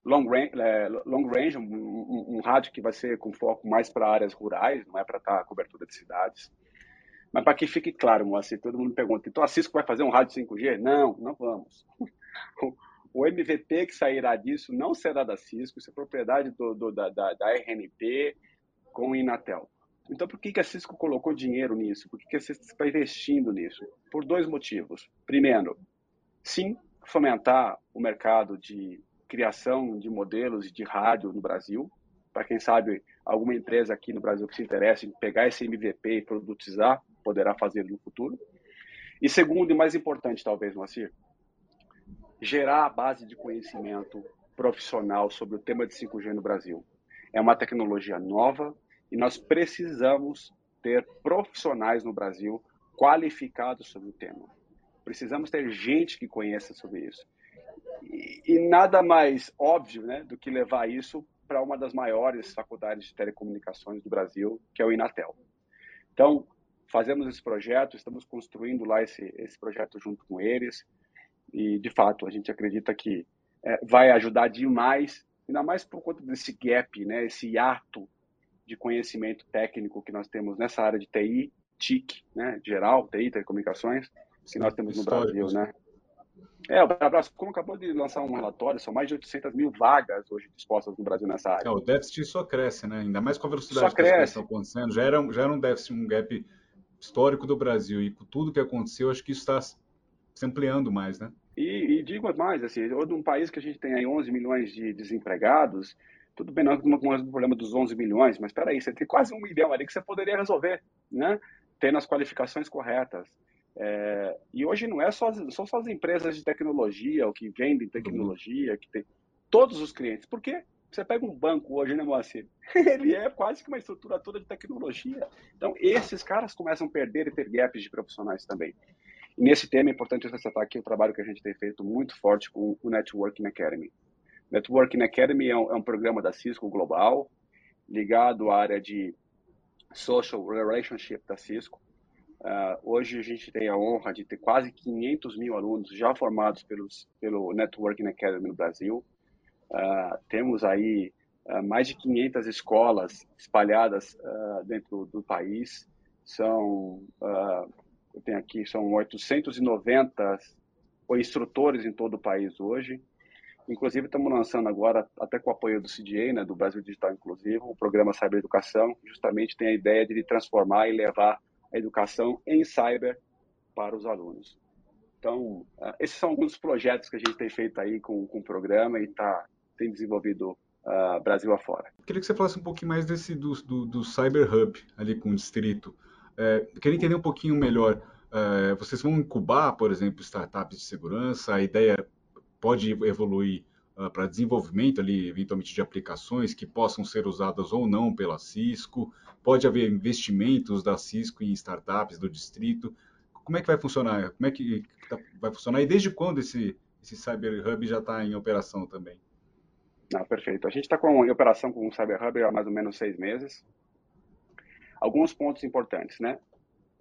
Long range, é, long range um, um, um, rádio que vai ser com foco mais para áreas rurais, não é para estar tá cobertura de cidades. Mas para que fique claro, Moacir, todo mundo pergunta, então a Cisco vai fazer um rádio 5G? Não, não vamos. O MVP que sairá disso não será da Cisco, isso é propriedade do, do, da, da, da, RNP com o Inatel. Então, por que, que a Cisco colocou dinheiro nisso? Por que, que a Cisco está investindo nisso? Por dois motivos. Primeiro, sim, fomentar o mercado de criação de modelos de rádio no Brasil. Para quem sabe, alguma empresa aqui no Brasil que se interesse em pegar esse MVP e produtizar, poderá fazer no futuro. E segundo, e mais importante talvez, Moacir, gerar a base de conhecimento profissional sobre o tema de 5G no Brasil. É uma tecnologia nova e nós precisamos ter profissionais no Brasil qualificados sobre o tema. Precisamos ter gente que conheça sobre isso. E, e nada mais óbvio né, do que levar isso para uma das maiores faculdades de telecomunicações do Brasil, que é o Inatel. Então, fazemos esse projeto, estamos construindo lá esse, esse projeto junto com eles. E, de fato, a gente acredita que é, vai ajudar demais, ainda mais por conta desse gap, né, esse hiato de conhecimento técnico que nós temos nessa área de TI, TIC, né, geral, TI, telecomunicações, que nós temos no Brasil, né? É, o Brascom acabou de lançar um relatório, são mais de 800 mil vagas hoje dispostas no Brasil nessa área. É, o déficit só cresce, né? Ainda mais com a velocidade só que estão acontecendo. Já era, já era um déficit, um gap histórico do Brasil. E com tudo que aconteceu, acho que isso está se ampliando mais, né? E, e digo mais, assim, um país que a gente tem aí 11 milhões de desempregados, tudo bem, não com o problema dos 11 milhões, mas espera aí, você tem quase um milhão ali que você poderia resolver, né? Tendo as qualificações corretas. É, e hoje não é só, são só as empresas de tecnologia, ou que vendem tecnologia, que tem todos os clientes. Por quê? Você pega um banco hoje, né, Moacir? Ele é quase que uma estrutura toda de tecnologia. Então, esses caras começam a perder e ter gaps de profissionais também. E nesse tema é importante ressaltar aqui o trabalho que a gente tem feito muito forte com o Networking Academy. Networking Academy é um, é um programa da Cisco global, ligado à área de social relationship da Cisco. Uh, hoje a gente tem a honra de ter quase 500 mil alunos já formados pelos, pelo Networking Academy no Brasil. Uh, temos aí uh, mais de 500 escolas espalhadas dentro do país. São eu tenho aqui, são 890 instrutores em todo o país hoje. Inclusive, estamos lançando agora, até com o apoio do CDA, né, do Brasil Digital Inclusivo, o programa Cyber Educação, justamente tem a ideia de transformar e levar educação em cyber para os alunos. Então, uh, esses são alguns projetos que a gente tem feito aí com, com o programa e tá, tem desenvolvido uh, Brasil afora. Queria que você falasse um pouquinho mais desse do, do, do Cyber Hub ali com o distrito. É, queria entender um pouquinho melhor. É, vocês vão incubar, por exemplo, startups de segurança? A ideia pode evoluir uh, para desenvolvimento ali, eventualmente, de aplicações que possam ser usadas ou não pela Cisco? Pode haver investimentos da Cisco em startups do distrito? Como é que vai funcionar? Como é que tá, vai funcionar? E desde quando esse, esse Cyber Hub já está em operação também? Ah, perfeito. A gente está em operação com o Cyber Hub há mais ou menos seis meses alguns pontos importantes, né?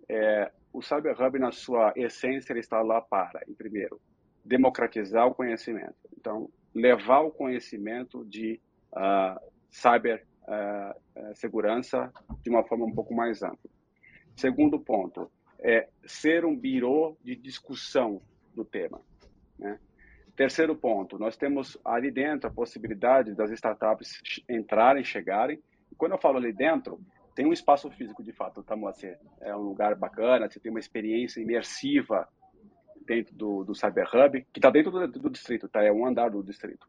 É, o Cyber Hub, na sua essência, ele está lá para, em primeiro, democratizar o conhecimento. Então, levar o conhecimento de uh, cyber uh, segurança de uma forma um pouco mais ampla. Segundo ponto, é ser um birô de discussão do tema. Né? Terceiro ponto, nós temos ali dentro a possibilidade das startups entrarem, chegarem. E quando eu falo ali dentro, tem um espaço físico de fato, Moacir? É um lugar bacana, você tem uma experiência imersiva dentro do, do Cyber Hub, que está dentro do, do, distrito, tá? É um andar do distrito.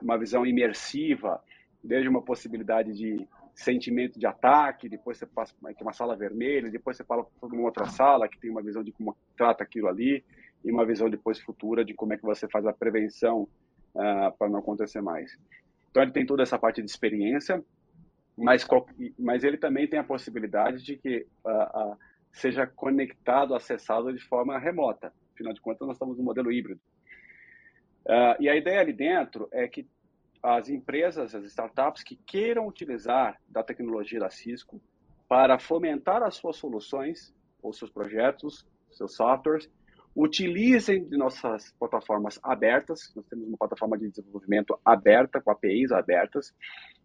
Uma visão imersiva, desde uma possibilidade de sentimento de ataque, depois você passa para uma sala vermelha, depois você fala para uma outra sala que tem uma visão de como trata aquilo ali, e uma visão depois futura de como é que você faz a prevenção uh, para não acontecer mais. Então ele tem toda essa parte de experiência, mas, mas ele também tem a possibilidade de que uh, uh, seja conectado, acessado de forma remota. Afinal de contas, nós estamos no modelo híbrido. Uh, e a ideia ali dentro é que as empresas, as startups que queiram utilizar da tecnologia da Cisco para fomentar as suas soluções ou seus projetos, seus softwares, utilizem de nossas plataformas abertas. Nós temos uma plataforma de desenvolvimento aberta, com APIs abertas,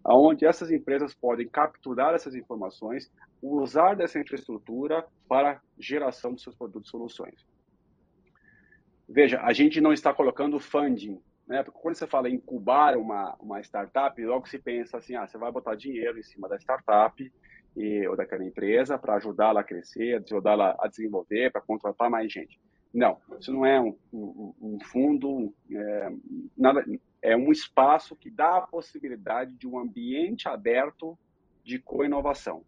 onde essas empresas podem capturar essas informações, usar dessa infraestrutura para geração de seus produtos e soluções. Veja, a gente não está colocando funding, né? Porque quando você fala em incubar uma, uma startup, logo se pensa assim, ah, você vai botar dinheiro em cima da startup e, ou daquela empresa para ajudá-la a crescer, ajudá-la a desenvolver, para contratar mais gente. Não, isso não é um, um, um fundo, é, nada, é um espaço que dá a possibilidade de um ambiente aberto de co-inovação.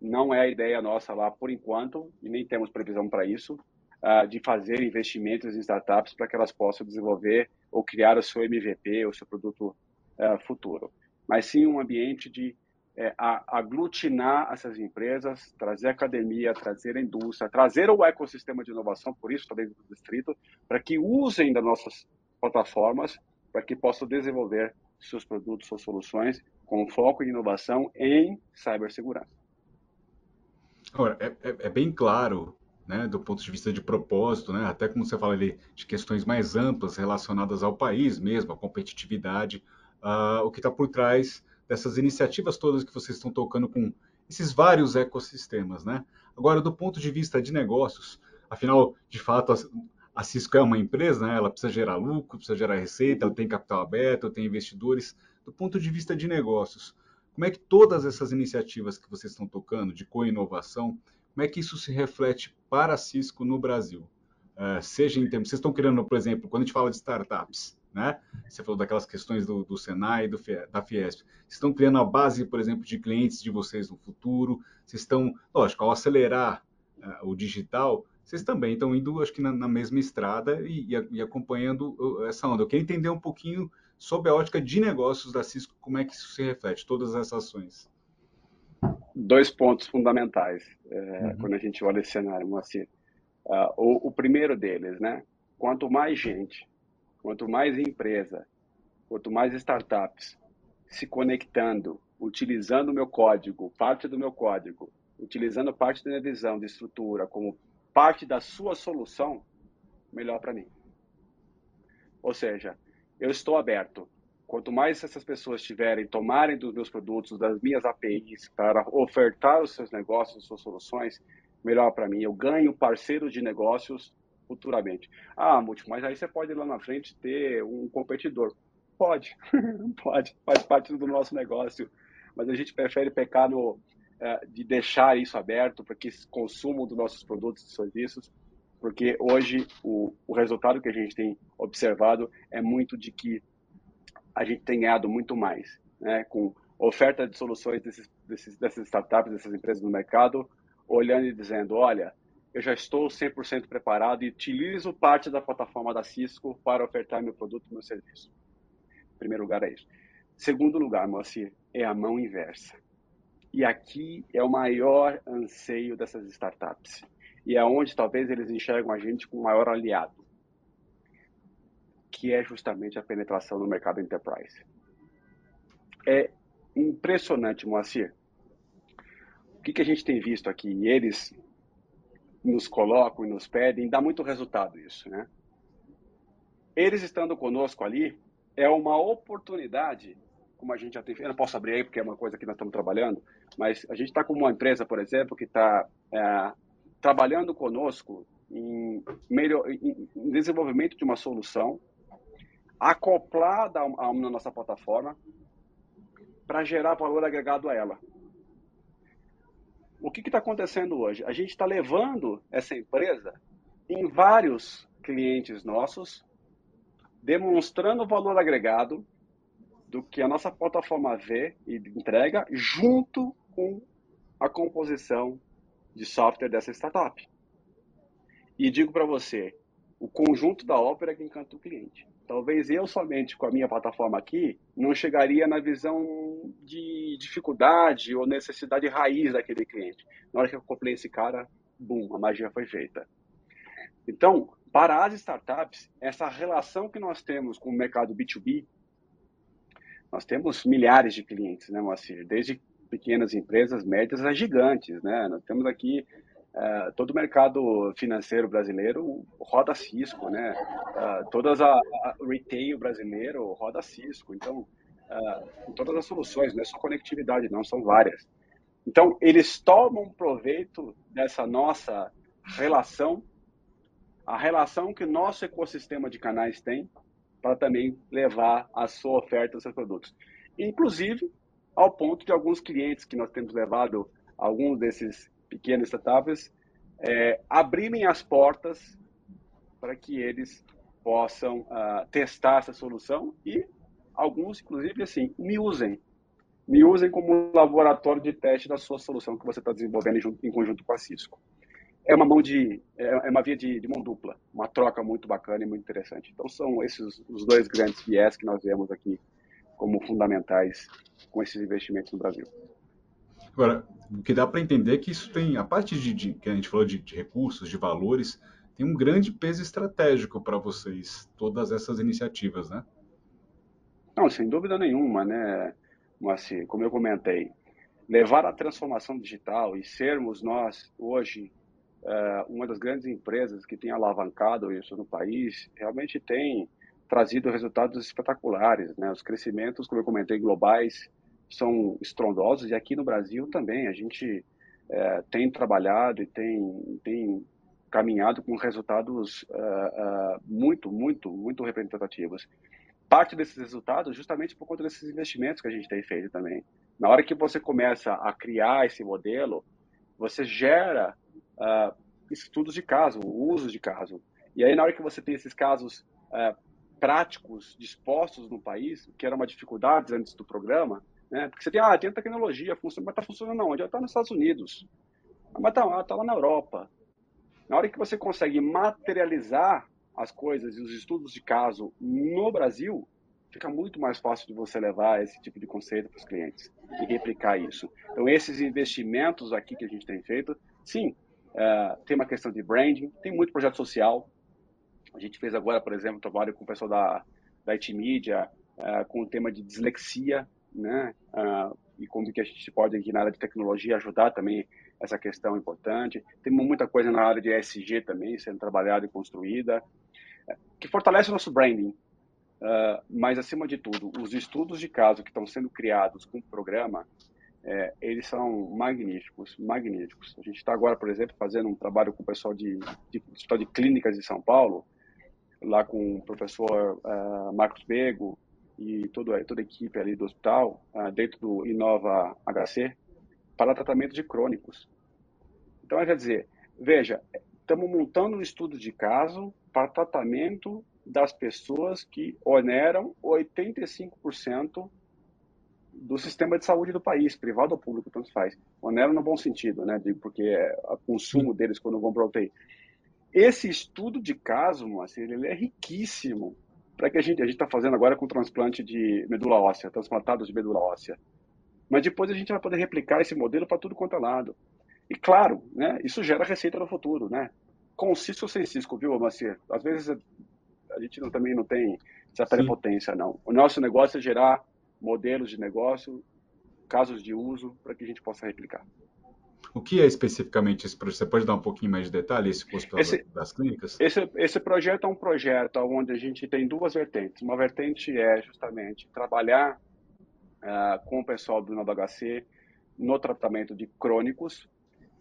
Não é a ideia nossa lá por enquanto, e nem temos previsão para isso, uh, de fazer investimentos em startups para que elas possam desenvolver ou criar o seu MVP, o seu produto uh, futuro. Mas sim um ambiente de é, aglutinar essas empresas, trazer academia, trazer indústria, trazer o ecossistema de inovação, por isso dentro do distrito, para que usem das nossas plataformas, para que possam desenvolver seus produtos, suas soluções, com foco em inovação em cibersegurança. Agora, é, é, é bem claro, né, do ponto de vista de propósito, né, até como você fala ali, de questões mais amplas relacionadas ao país mesmo, a competitividade, uh, o que está por trás dessas iniciativas todas que vocês estão tocando com esses vários ecossistemas, né? Agora, do ponto de vista de negócios, afinal, de fato, a Cisco é uma empresa, né? ela precisa gerar lucro, precisa gerar receita, ela tem capital aberto, tem investidores. Do ponto de vista de negócios, como é que todas essas iniciativas que vocês estão tocando, de co-inovação, como é que isso se reflete para a Cisco no Brasil? Uh, seja em termos, vocês estão criando, por exemplo, quando a gente fala de startups, né? Você falou daquelas questões do, do Senai, do, da Fiesp. Vocês estão criando a base, por exemplo, de clientes de vocês no futuro. Vocês estão, lógico, ao acelerar uh, o digital, vocês também estão indo, acho que na, na mesma estrada e, e, e, acompanhando essa onda. Eu queria entender um pouquinho sobre a ótica de negócios da Cisco, como é que isso se reflete, todas essas ações. Dois pontos fundamentais é, uhum. quando a gente olha esse cenário, Moacir. Uh, o, o primeiro deles, né? Quanto mais gente Quanto mais empresa, quanto mais startups se conectando, utilizando o meu código, parte do meu código, utilizando parte da minha visão de estrutura como parte da sua solução, melhor para mim. Ou seja, eu estou aberto. Quanto mais essas pessoas tiverem, tomarem dos meus produtos, das minhas APIs, para ofertar os seus negócios, as suas soluções, melhor para mim. Eu ganho parceiros de negócios futuramente. Ah, Múltiplo, mas aí você pode lá na frente ter um competidor. Pode, pode, faz parte do nosso negócio. Mas a gente prefere pecar no, é, de deixar isso aberto para que consumam dos nossos produtos e serviços, porque hoje o, o resultado que a gente tem observado é muito de que a gente tem ganhado muito mais, né, com oferta de soluções desses, desses, dessas startups, dessas empresas no mercado, olhando e dizendo, olha, eu já estou 100% preparado e utilizo parte da plataforma da Cisco para ofertar meu produto meu serviço. Em primeiro lugar é isso. Segundo lugar, Moacir, é a mão inversa. E aqui é o maior anseio dessas startups. E é onde talvez eles enxergam a gente como o maior aliado, que é justamente a penetração no mercado enterprise. É impressionante, Moacir. O que, que a gente tem visto aqui? Eles nos colocam e nos pedem, dá muito resultado isso, né? Eles estando conosco ali é uma oportunidade, como a gente já tem, eu não posso abrir aí porque é uma coisa que nós estamos trabalhando, mas a gente está com uma empresa, por exemplo, que está é, trabalhando conosco em, melhor, em desenvolvimento de uma solução acoplada a, nossa plataforma para gerar valor agregado a ela o que está acontecendo hoje? A gente está levando essa empresa em vários clientes nossos, demonstrando o valor agregado do que a nossa plataforma vê e entrega, junto com a composição de software dessa startup. E digo para você, o conjunto da ópera é que encanta o cliente. Talvez eu somente com a minha plataforma aqui não chegaria na visão de dificuldade ou necessidade raiz daquele cliente. Na hora que eu comprei esse cara, bum, a magia foi feita. Então, para as startups, essa relação que nós temos com o mercado B2B, nós temos milhares de clientes, né, Moacir? Desde pequenas empresas, médias a gigantes, né? Nós temos aqui Uh, todo o mercado financeiro brasileiro roda Cisco, né? Uh, todas a, a, retail brasileiro roda Cisco. Então, uh, todas as soluções, não é só conectividade, não, são várias. Então, eles tomam proveito dessa nossa relação, a relação que o nosso ecossistema de canais tem, para também levar a sua oferta, seus produtos. Inclusive, ao ponto de alguns clientes que nós temos levado, alguns desses pequenas startups, é, abrirem as portas para que eles possam uh, testar essa solução e alguns, inclusive, assim, me usem. Me usem como laboratório de teste da sua solução que você está desenvolvendo em, em, conjunto com a Cisco. É uma mão de, é, é uma via de, de, mão dupla, uma troca muito bacana e muito interessante. Então são esses os dois grandes viés que nós vemos aqui como fundamentais com esses investimentos no Brasil. Agora, o que dá para entender é que isso tem, a parte de, de que a gente falou de, de, recursos, de valores, tem um grande peso estratégico para vocês, todas essas iniciativas, né? Não, sem dúvida nenhuma, né, Moacir? Como eu comentei, levar a transformação digital e sermos nós, hoje, uh, uma das grandes empresas que tem alavancado isso no país, realmente tem trazido resultados espetaculares, né? Os crescimentos, como eu comentei, globais, são estrondosos e aqui no Brasil também a gente é, tem trabalhado e tem, tem caminhado com resultados uh, uh, muito, muito, muito representativos. Parte desses resultados justamente por conta desses investimentos que a gente tem feito também. Na hora que você começa a criar esse modelo, você gera uh, estudos de caso, usos de caso. E aí, na hora que você tem esses casos práticos dispostos no país, que era uma dificuldade antes do programa, né? Porque você tem, ah, tem tecnologia, funciona, mas está funcionando onde? Está nos Estados Unidos. Mas está tá lá na Europa. Na hora que você consegue materializar as coisas e os estudos de caso no Brasil, fica muito mais fácil de você levar esse tipo de conceito para os clientes e replicar isso. Então, esses investimentos aqui que a gente tem feito, sim, uh, tem uma questão de branding, tem muito projeto social. A gente fez agora, por exemplo, trabalho com o pessoal da, da IT Media, uh, com o tema de dislexia né? Uh, e como que a gente pode aqui na área de tecnologia ajudar também essa questão importante. Tem muita coisa na área de ESG também sendo trabalhada e construída, que fortalece o nosso branding. Uh, mas, acima de tudo, os estudos de caso que estão sendo criados com o programa, é, eles são magníficos, magníficos. A gente está agora, por exemplo, fazendo um trabalho com o pessoal de, de, de, de clínicas de São Paulo, lá com o professor uh, Marcos Bego, e toda, toda a equipe ali do hospital, uh, dentro do Inova HC, para tratamento de crônicos. Então, quer dizer, veja, estamos montando um estudo de caso para tratamento das pessoas que oneram 85% do sistema de saúde do país, privado ou público, tanto faz. Oneram no bom sentido, né? Porque é o consumo deles quando vão para UTI. Esse estudo de caso, Moacir, ele é riquíssimo para que a gente a gente está fazendo agora com transplante de medula óssea, transplantados de medula óssea. Mas depois a gente vai poder replicar esse modelo para tudo quanto é lado. E claro, né, isso gera receita no futuro, né? Com Cisco ou sem Cisco, viu, Macia? Às vezes a gente não, também não tem essa prepotência, não. O nosso negócio é gerar modelos de negócio, casos de uso, para que a gente possa replicar. O que é especificamente esse projeto? Você pode dar um pouquinho mais de detalhe esse hospital esse, das clínicas? Esse, esse projeto é um projeto onde a gente tem duas vertentes. Uma vertente é justamente trabalhar uh, com o pessoal do NodoHC no tratamento de crônicos,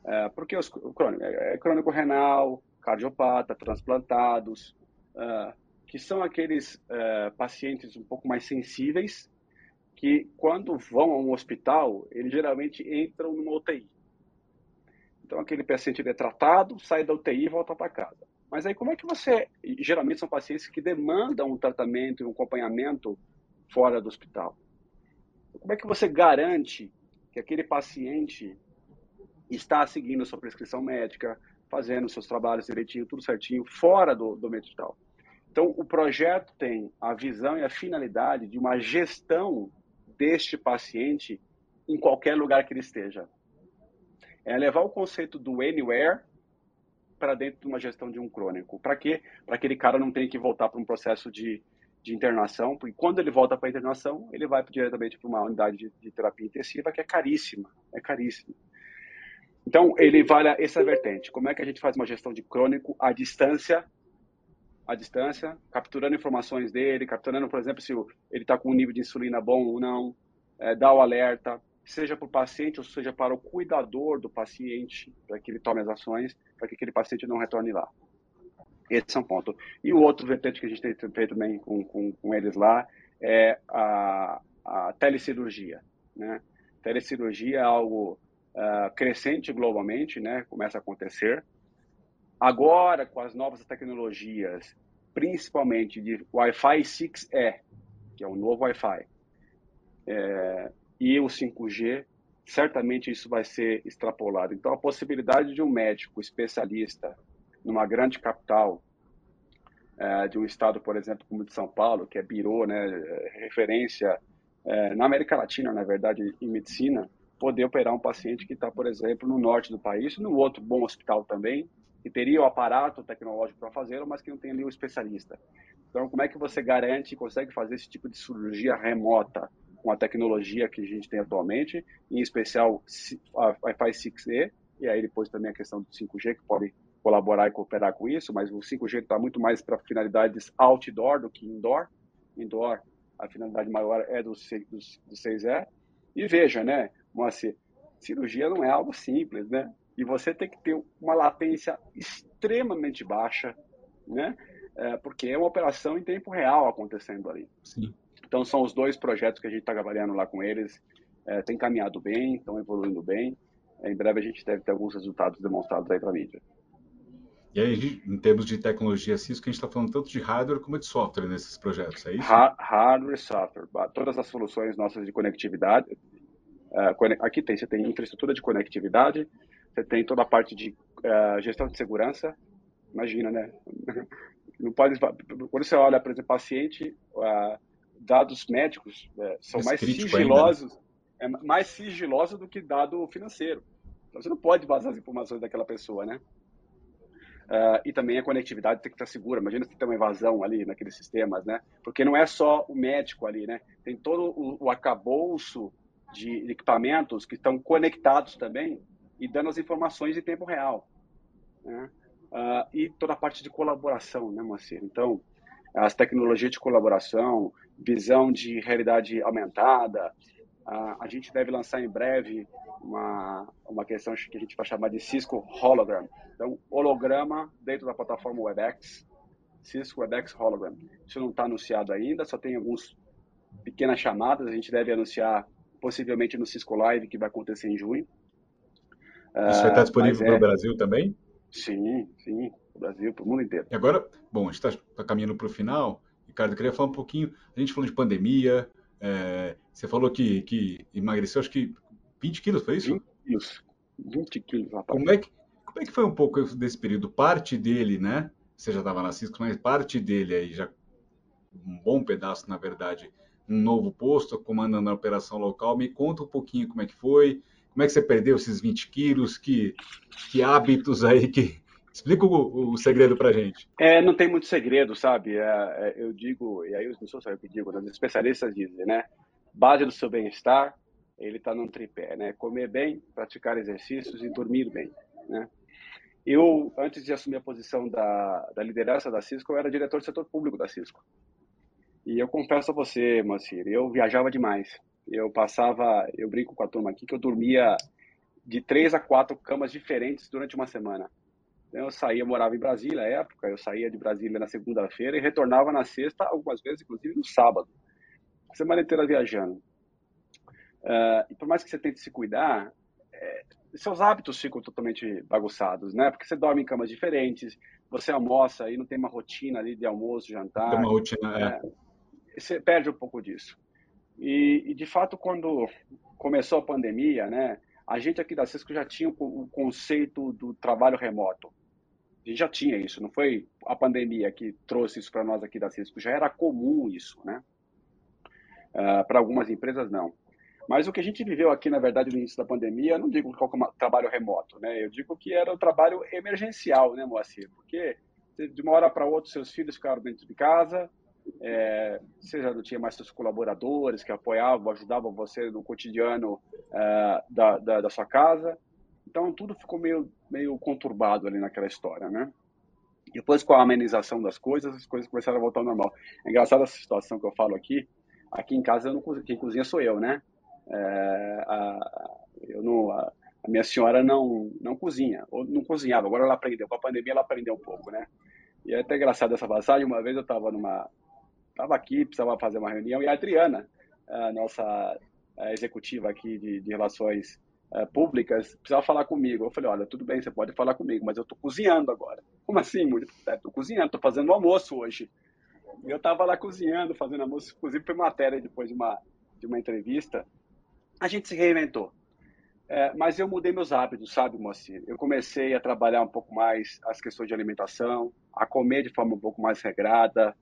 uh, porque os, crônico, é, é crônico renal, cardiopata, transplantados, uh, que são aqueles pacientes um pouco mais sensíveis que quando vão a um hospital, eles geralmente entram numa UTI. Então, aquele paciente é tratado, sai da UTI e volta para casa. Mas aí, como é que você. Geralmente são pacientes que demandam um tratamento e um acompanhamento fora do hospital. Como é que você garante que aquele paciente está seguindo a sua prescrição médica, fazendo seus trabalhos direitinho, tudo certinho, fora do, do hospital? Então, o projeto tem a visão e a finalidade de uma gestão deste paciente em qualquer lugar que ele esteja é levar o conceito do anywhere para dentro de uma gestão de um crônico. Para quê? Para aquele cara não tenha que voltar para um processo de, de internação, porque quando ele volta para a internação, ele vai diretamente para uma unidade de, de, terapia intensiva que é caríssima, é caríssima. Então, ele vale essa vertente. Como é que a gente faz uma gestão de crônico à distância, à distância, capturando informações dele, capturando, por exemplo, se ele está com um nível de insulina bom ou não, é, dá o alerta, seja para o paciente ou seja para o cuidador do paciente, para que ele tome as ações, para que aquele paciente não retorne lá. Esse é um ponto. E o outro vertente que a gente tem feito também com, com, com eles lá é a, a telecirurgia. Né? Telecirurgia é algo uh, crescente globalmente, né? começa a acontecer. Agora, com as novas tecnologias, principalmente de Wi-Fi 6E, que é o novo Wi-Fi, é, e o 5G, certamente isso vai ser extrapolado. Então, a possibilidade de um médico especialista numa grande capital é, de um estado, por exemplo, como de São Paulo, que é birô, né, referência é, na América Latina, na verdade, em medicina, poder operar um paciente que está, por exemplo, no norte do país, no outro bom hospital também, que teria o aparato tecnológico para fazê-lo, mas que não tem ali o especialista. Então, como é que você garante e consegue fazer esse tipo de cirurgia remota com a tecnologia que a gente tem atualmente, em especial a Wi-Fi 6E, e aí depois também a questão do 5G, que pode colaborar e cooperar com isso, mas o 5G está muito mais para finalidades outdoor do que indoor. Indoor, a finalidade maior é do, do, do 6E. E veja, né, Moacir, cirurgia não é algo simples, né? E você tem que ter uma latência extremamente baixa, né? É, porque é uma operação em tempo real acontecendo ali. Sim. Então, são os dois projetos que a gente está trabalhando lá com eles. É, tem caminhado bem, estão evoluindo bem. É, em breve a gente deve ter alguns resultados demonstrados aí para a mídia. E aí, em termos de tecnologia Cisco, a gente está falando tanto de hardware como de software nesses projetos, é isso? Ha hardware e software. Todas as soluções nossas de conectividade. Uh, aqui tem, você tem infraestrutura de conectividade, você tem toda a parte de uh, gestão de segurança. Imagina, né? Não pode, quando você olha, por exemplo, paciente, dados médicos são mais sigilosos, ainda, né? é mais sigilosos do que dado financeiro. Então, você não pode vazar as informações daquela pessoa, né? Uh, e também a conectividade tem que estar segura. Imagina se tem uma invasão ali naqueles sistemas, né? Porque não é só o médico ali, né? Tem todo o, o arcabouço de equipamentos que estão conectados também e dando as informações em tempo real. Né? Uh, e toda a parte de colaboração, né, Moacir? Então, as tecnologias de colaboração, visão de realidade aumentada, uh, a gente deve lançar em breve uma, uma questão que a gente vai chamar de Cisco Hologram. Então, holograma dentro da plataforma WebEx, Cisco WebEx Hologram. Isso não está anunciado ainda, só tem algumas pequenas chamadas, a gente deve anunciar possivelmente no Cisco Live, que vai acontecer em junho. Isso vai estar ah, disponível para o é... Brasil também? Sim, sim, para o Brasil, para o mundo inteiro. E agora, bom, a gente está tá caminhando para o final. Ricardo, eu queria falar um pouquinho, a gente falou de pandemia, é, você falou que, que emagreceu, acho que 20 quilos, foi isso? 20 quilos. 20 quilos, rapaz. Como é que, como é que foi um pouco desse período? Parte dele, né? Você já estava na Cisco, mas parte dele aí, já um bom pedaço, na verdade, um novo posto, comandando a operação local. Me conta um pouquinho como é que foi, como é que você perdeu esses 20 quilos, que, que hábitos aí que. Explica o, o segredo para gente. É, não tem muito segredo, sabe? É, é, eu digo, e aí os sou só eu que digo, os especialistas dizem, né? Base do seu bem-estar, ele está num tripé, né? Comer bem, praticar exercícios e dormir bem, né? Eu, antes de assumir a posição da, da liderança da Cisco, eu era diretor do setor público da Cisco. E eu confesso a você, Macir, eu viajava demais. Eu passava, eu brinco com a turma aqui, que eu dormia de três a quatro camas diferentes durante uma semana. Então, eu saía, eu morava em Brasília na época, eu saía de Brasília na segunda-feira e retornava na sexta, algumas vezes, inclusive, no sábado. A semana inteira viajando. Uh, e por mais que você tente se cuidar, é, seus hábitos ficam totalmente bagunçados, né? Porque você dorme em camas diferentes, você almoça e não tem uma rotina ali de almoço, jantar. Tem uma rotina, é. é. Você perde um pouco disso. E, e, de fato, quando começou a pandemia, né? A gente aqui da Cisco já tinha o conceito do trabalho remoto. A gente já tinha isso, não foi a pandemia que trouxe isso para nós aqui da Cisco, já era comum isso, né? Uh, para algumas empresas, não. Mas o que a gente viveu aqui, na verdade, no início da pandemia, eu não digo que é trabalho remoto, né? Eu digo que era um trabalho emergencial, né, Moacir? Porque de uma hora para outra seus filhos ficaram dentro de casa, é, você já não tinha mais seus colaboradores que apoiavam, ajudavam você no cotidiano é, da, da, da, sua casa. Então tudo ficou meio, meio conturbado ali naquela história, né? Depois, com a amenização das coisas, as coisas começaram a voltar ao normal. É engraçado essa situação que eu falo aqui. Aqui em casa, eu não, quem cozinha sou eu, né? É, a, eu não, a, a, minha senhora não, não cozinha, ou não cozinhava. Agora ela aprendeu. Com a pandemia, ela aprendeu um pouco, né? E é até engraçado essa passagem. Uma vez eu estava numa... Estava aqui, precisava fazer uma reunião, e a Adriana, a nossa executiva aqui de, de relações uh, públicas precisava falar comigo. Eu falei, olha, tudo bem, você pode falar comigo, mas eu estou cozinhando agora. Como assim, mulher? Estou é, cozinhando, estou fazendo um almoço hoje. E eu estava lá cozinhando, fazendo almoço, inclusive foi matéria depois de uma, de uma entrevista. A gente se reinventou. É, mas eu mudei meus hábitos, sabe, Moacir? Eu comecei a trabalhar um pouco mais as questões de alimentação, a comer de forma um pouco mais regrada,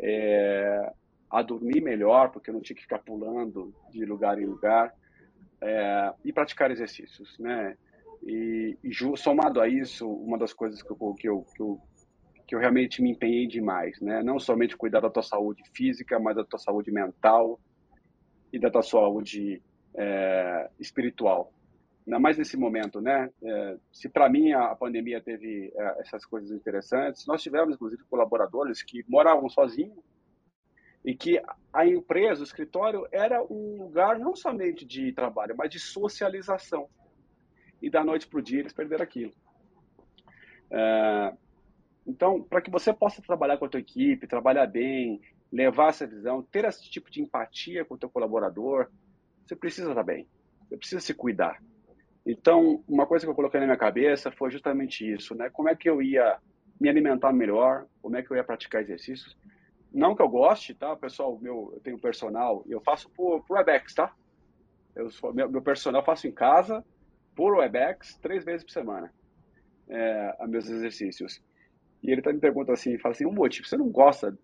é, a dormir melhor, porque eu não tinha que ficar pulando de lugar em lugar, é, e praticar exercícios, né? E, e, somado a isso, uma das coisas que eu, que eu, que eu, que eu realmente me empenhei demais, né? Não somente cuidar da tua saúde física, mas da tua saúde mental e da tua saúde é, espiritual. Ainda mais nesse momento, né? É, se para mim a pandemia teve é, essas coisas interessantes, nós tivemos inclusive colaboradores que moravam sozinhos e que a empresa, o escritório, era um lugar não somente de trabalho, mas de socialização. E da noite para o dia eles perderam aquilo. É, então, para que você possa trabalhar com a tua equipe, trabalhar bem, levar essa visão, ter esse tipo de empatia com o teu colaborador, você precisa estar bem, você precisa se cuidar. Então, uma coisa que eu coloquei na minha cabeça foi justamente isso, né? Como é que eu ia me alimentar melhor, como é que eu ia praticar exercícios, não que eu goste, tá? Pessoal, meu, eu tenho personal eu faço por, por Webex, tá? Eu sou, meu, meu personal eu faço em casa, por Webex, três vezes por semana, é, meus exercícios. E ele tá me pergunta assim, fala assim, um motivo, você não gosta?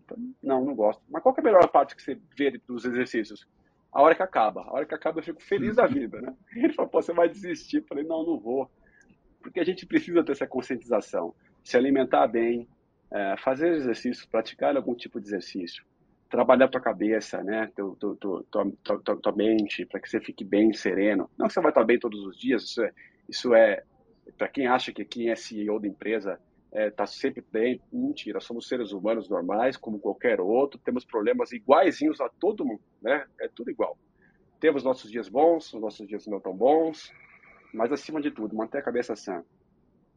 Não, não gosto. Mas qual é a melhor parte que você vê dos exercícios? A hora que acaba. A hora que acaba eu fico feliz da vida, né? Ele falou, pô, você vai desistir? Eu falei, não, não vou. Porque a gente precisa ter essa conscientização. Se alimentar bem, é, fazer exercício, praticar algum tipo de exercício, trabalhar tua cabeça, né, teu, teu, tua, tua, tua mente, para que você fique bem, sereno. Não que você vai estar bem todos os dias, isso é, isso é para quem acha que quem é CEO da empresa está é, tá sempre bem, mentira, somos seres humanos normais, como qualquer outro, temos problemas iguaizinhos a todo mundo, né, é tudo igual. Temos nossos dias bons, os nossos dias não tão bons, mas acima de tudo, manter a cabeça sã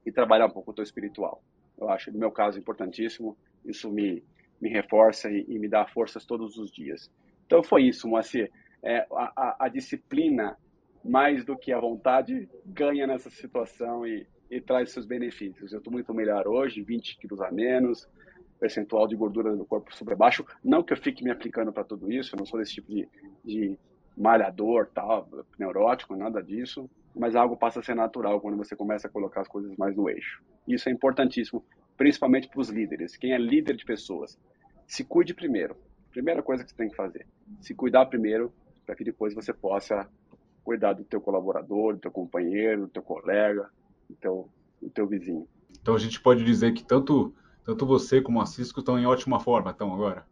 e trabalhar um pouco o teu espiritual. Eu acho, no meu caso, importantíssimo. Isso me, me reforça e, e me dá forças todos os dias. Então, foi isso, Moacir. É, a, a, a, disciplina, mais do que a vontade, ganha nessa situação e, e traz seus benefícios. Eu estou muito melhor hoje, 20 quilos a menos, percentual de gordura no corpo sobre baixo. Não que eu fique me aplicando para tudo isso, eu não sou desse tipo de, de malhador, tal, neurótico, nada disso mas algo passa a ser natural quando você começa a colocar as coisas mais no eixo. Isso é importantíssimo, principalmente para os líderes. Quem é líder de pessoas, se cuide primeiro. Primeira coisa que você tem que fazer, se cuidar primeiro, para que depois você possa cuidar do teu colaborador, do teu companheiro, do teu colega, do teu, do teu vizinho. Então a gente pode dizer que tanto tanto você como a Cisco estão em ótima forma, estão agora?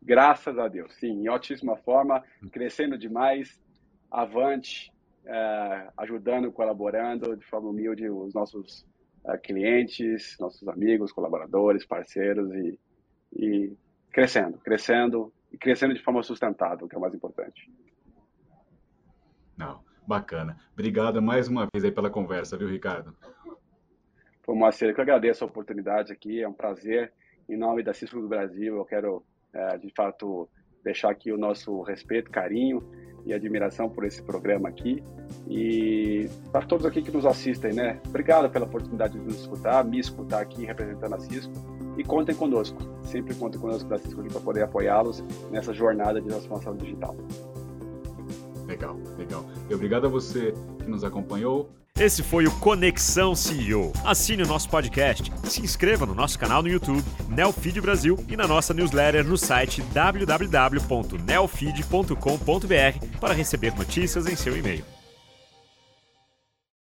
Graças a Deus, sim, em ótima forma, crescendo demais, avante, é, ajudando, colaborando de forma humilde os nossos é, clientes, nossos amigos, colaboradores, parceiros e, e crescendo, crescendo e crescendo de forma sustentável, que é o mais importante. Não, bacana. Obrigado mais uma vez aí pela conversa, viu, Ricardo? Moacir, que eu agradeço a oportunidade aqui, é um prazer. Em nome da Cisco do Brasil, eu quero, é, de fato, deixar aqui o nosso respeito, carinho e admiração por esse programa aqui. E para todos aqui que nos assistem, né? Obrigado pela oportunidade de nos escutar, me escutar aqui representando a Cisco. E contem conosco, sempre contem conosco da Cisco aqui para poder apoiá-los nessa jornada de transformação digital. Legal, legal. E obrigado a você que nos acompanhou. Esse foi o Conexão CEO. Assine o nosso podcast, se inscreva no nosso canal no YouTube, Neofeed Brasil, e na nossa newsletter no site www.neofeed.com.br para receber notícias em seu e-mail.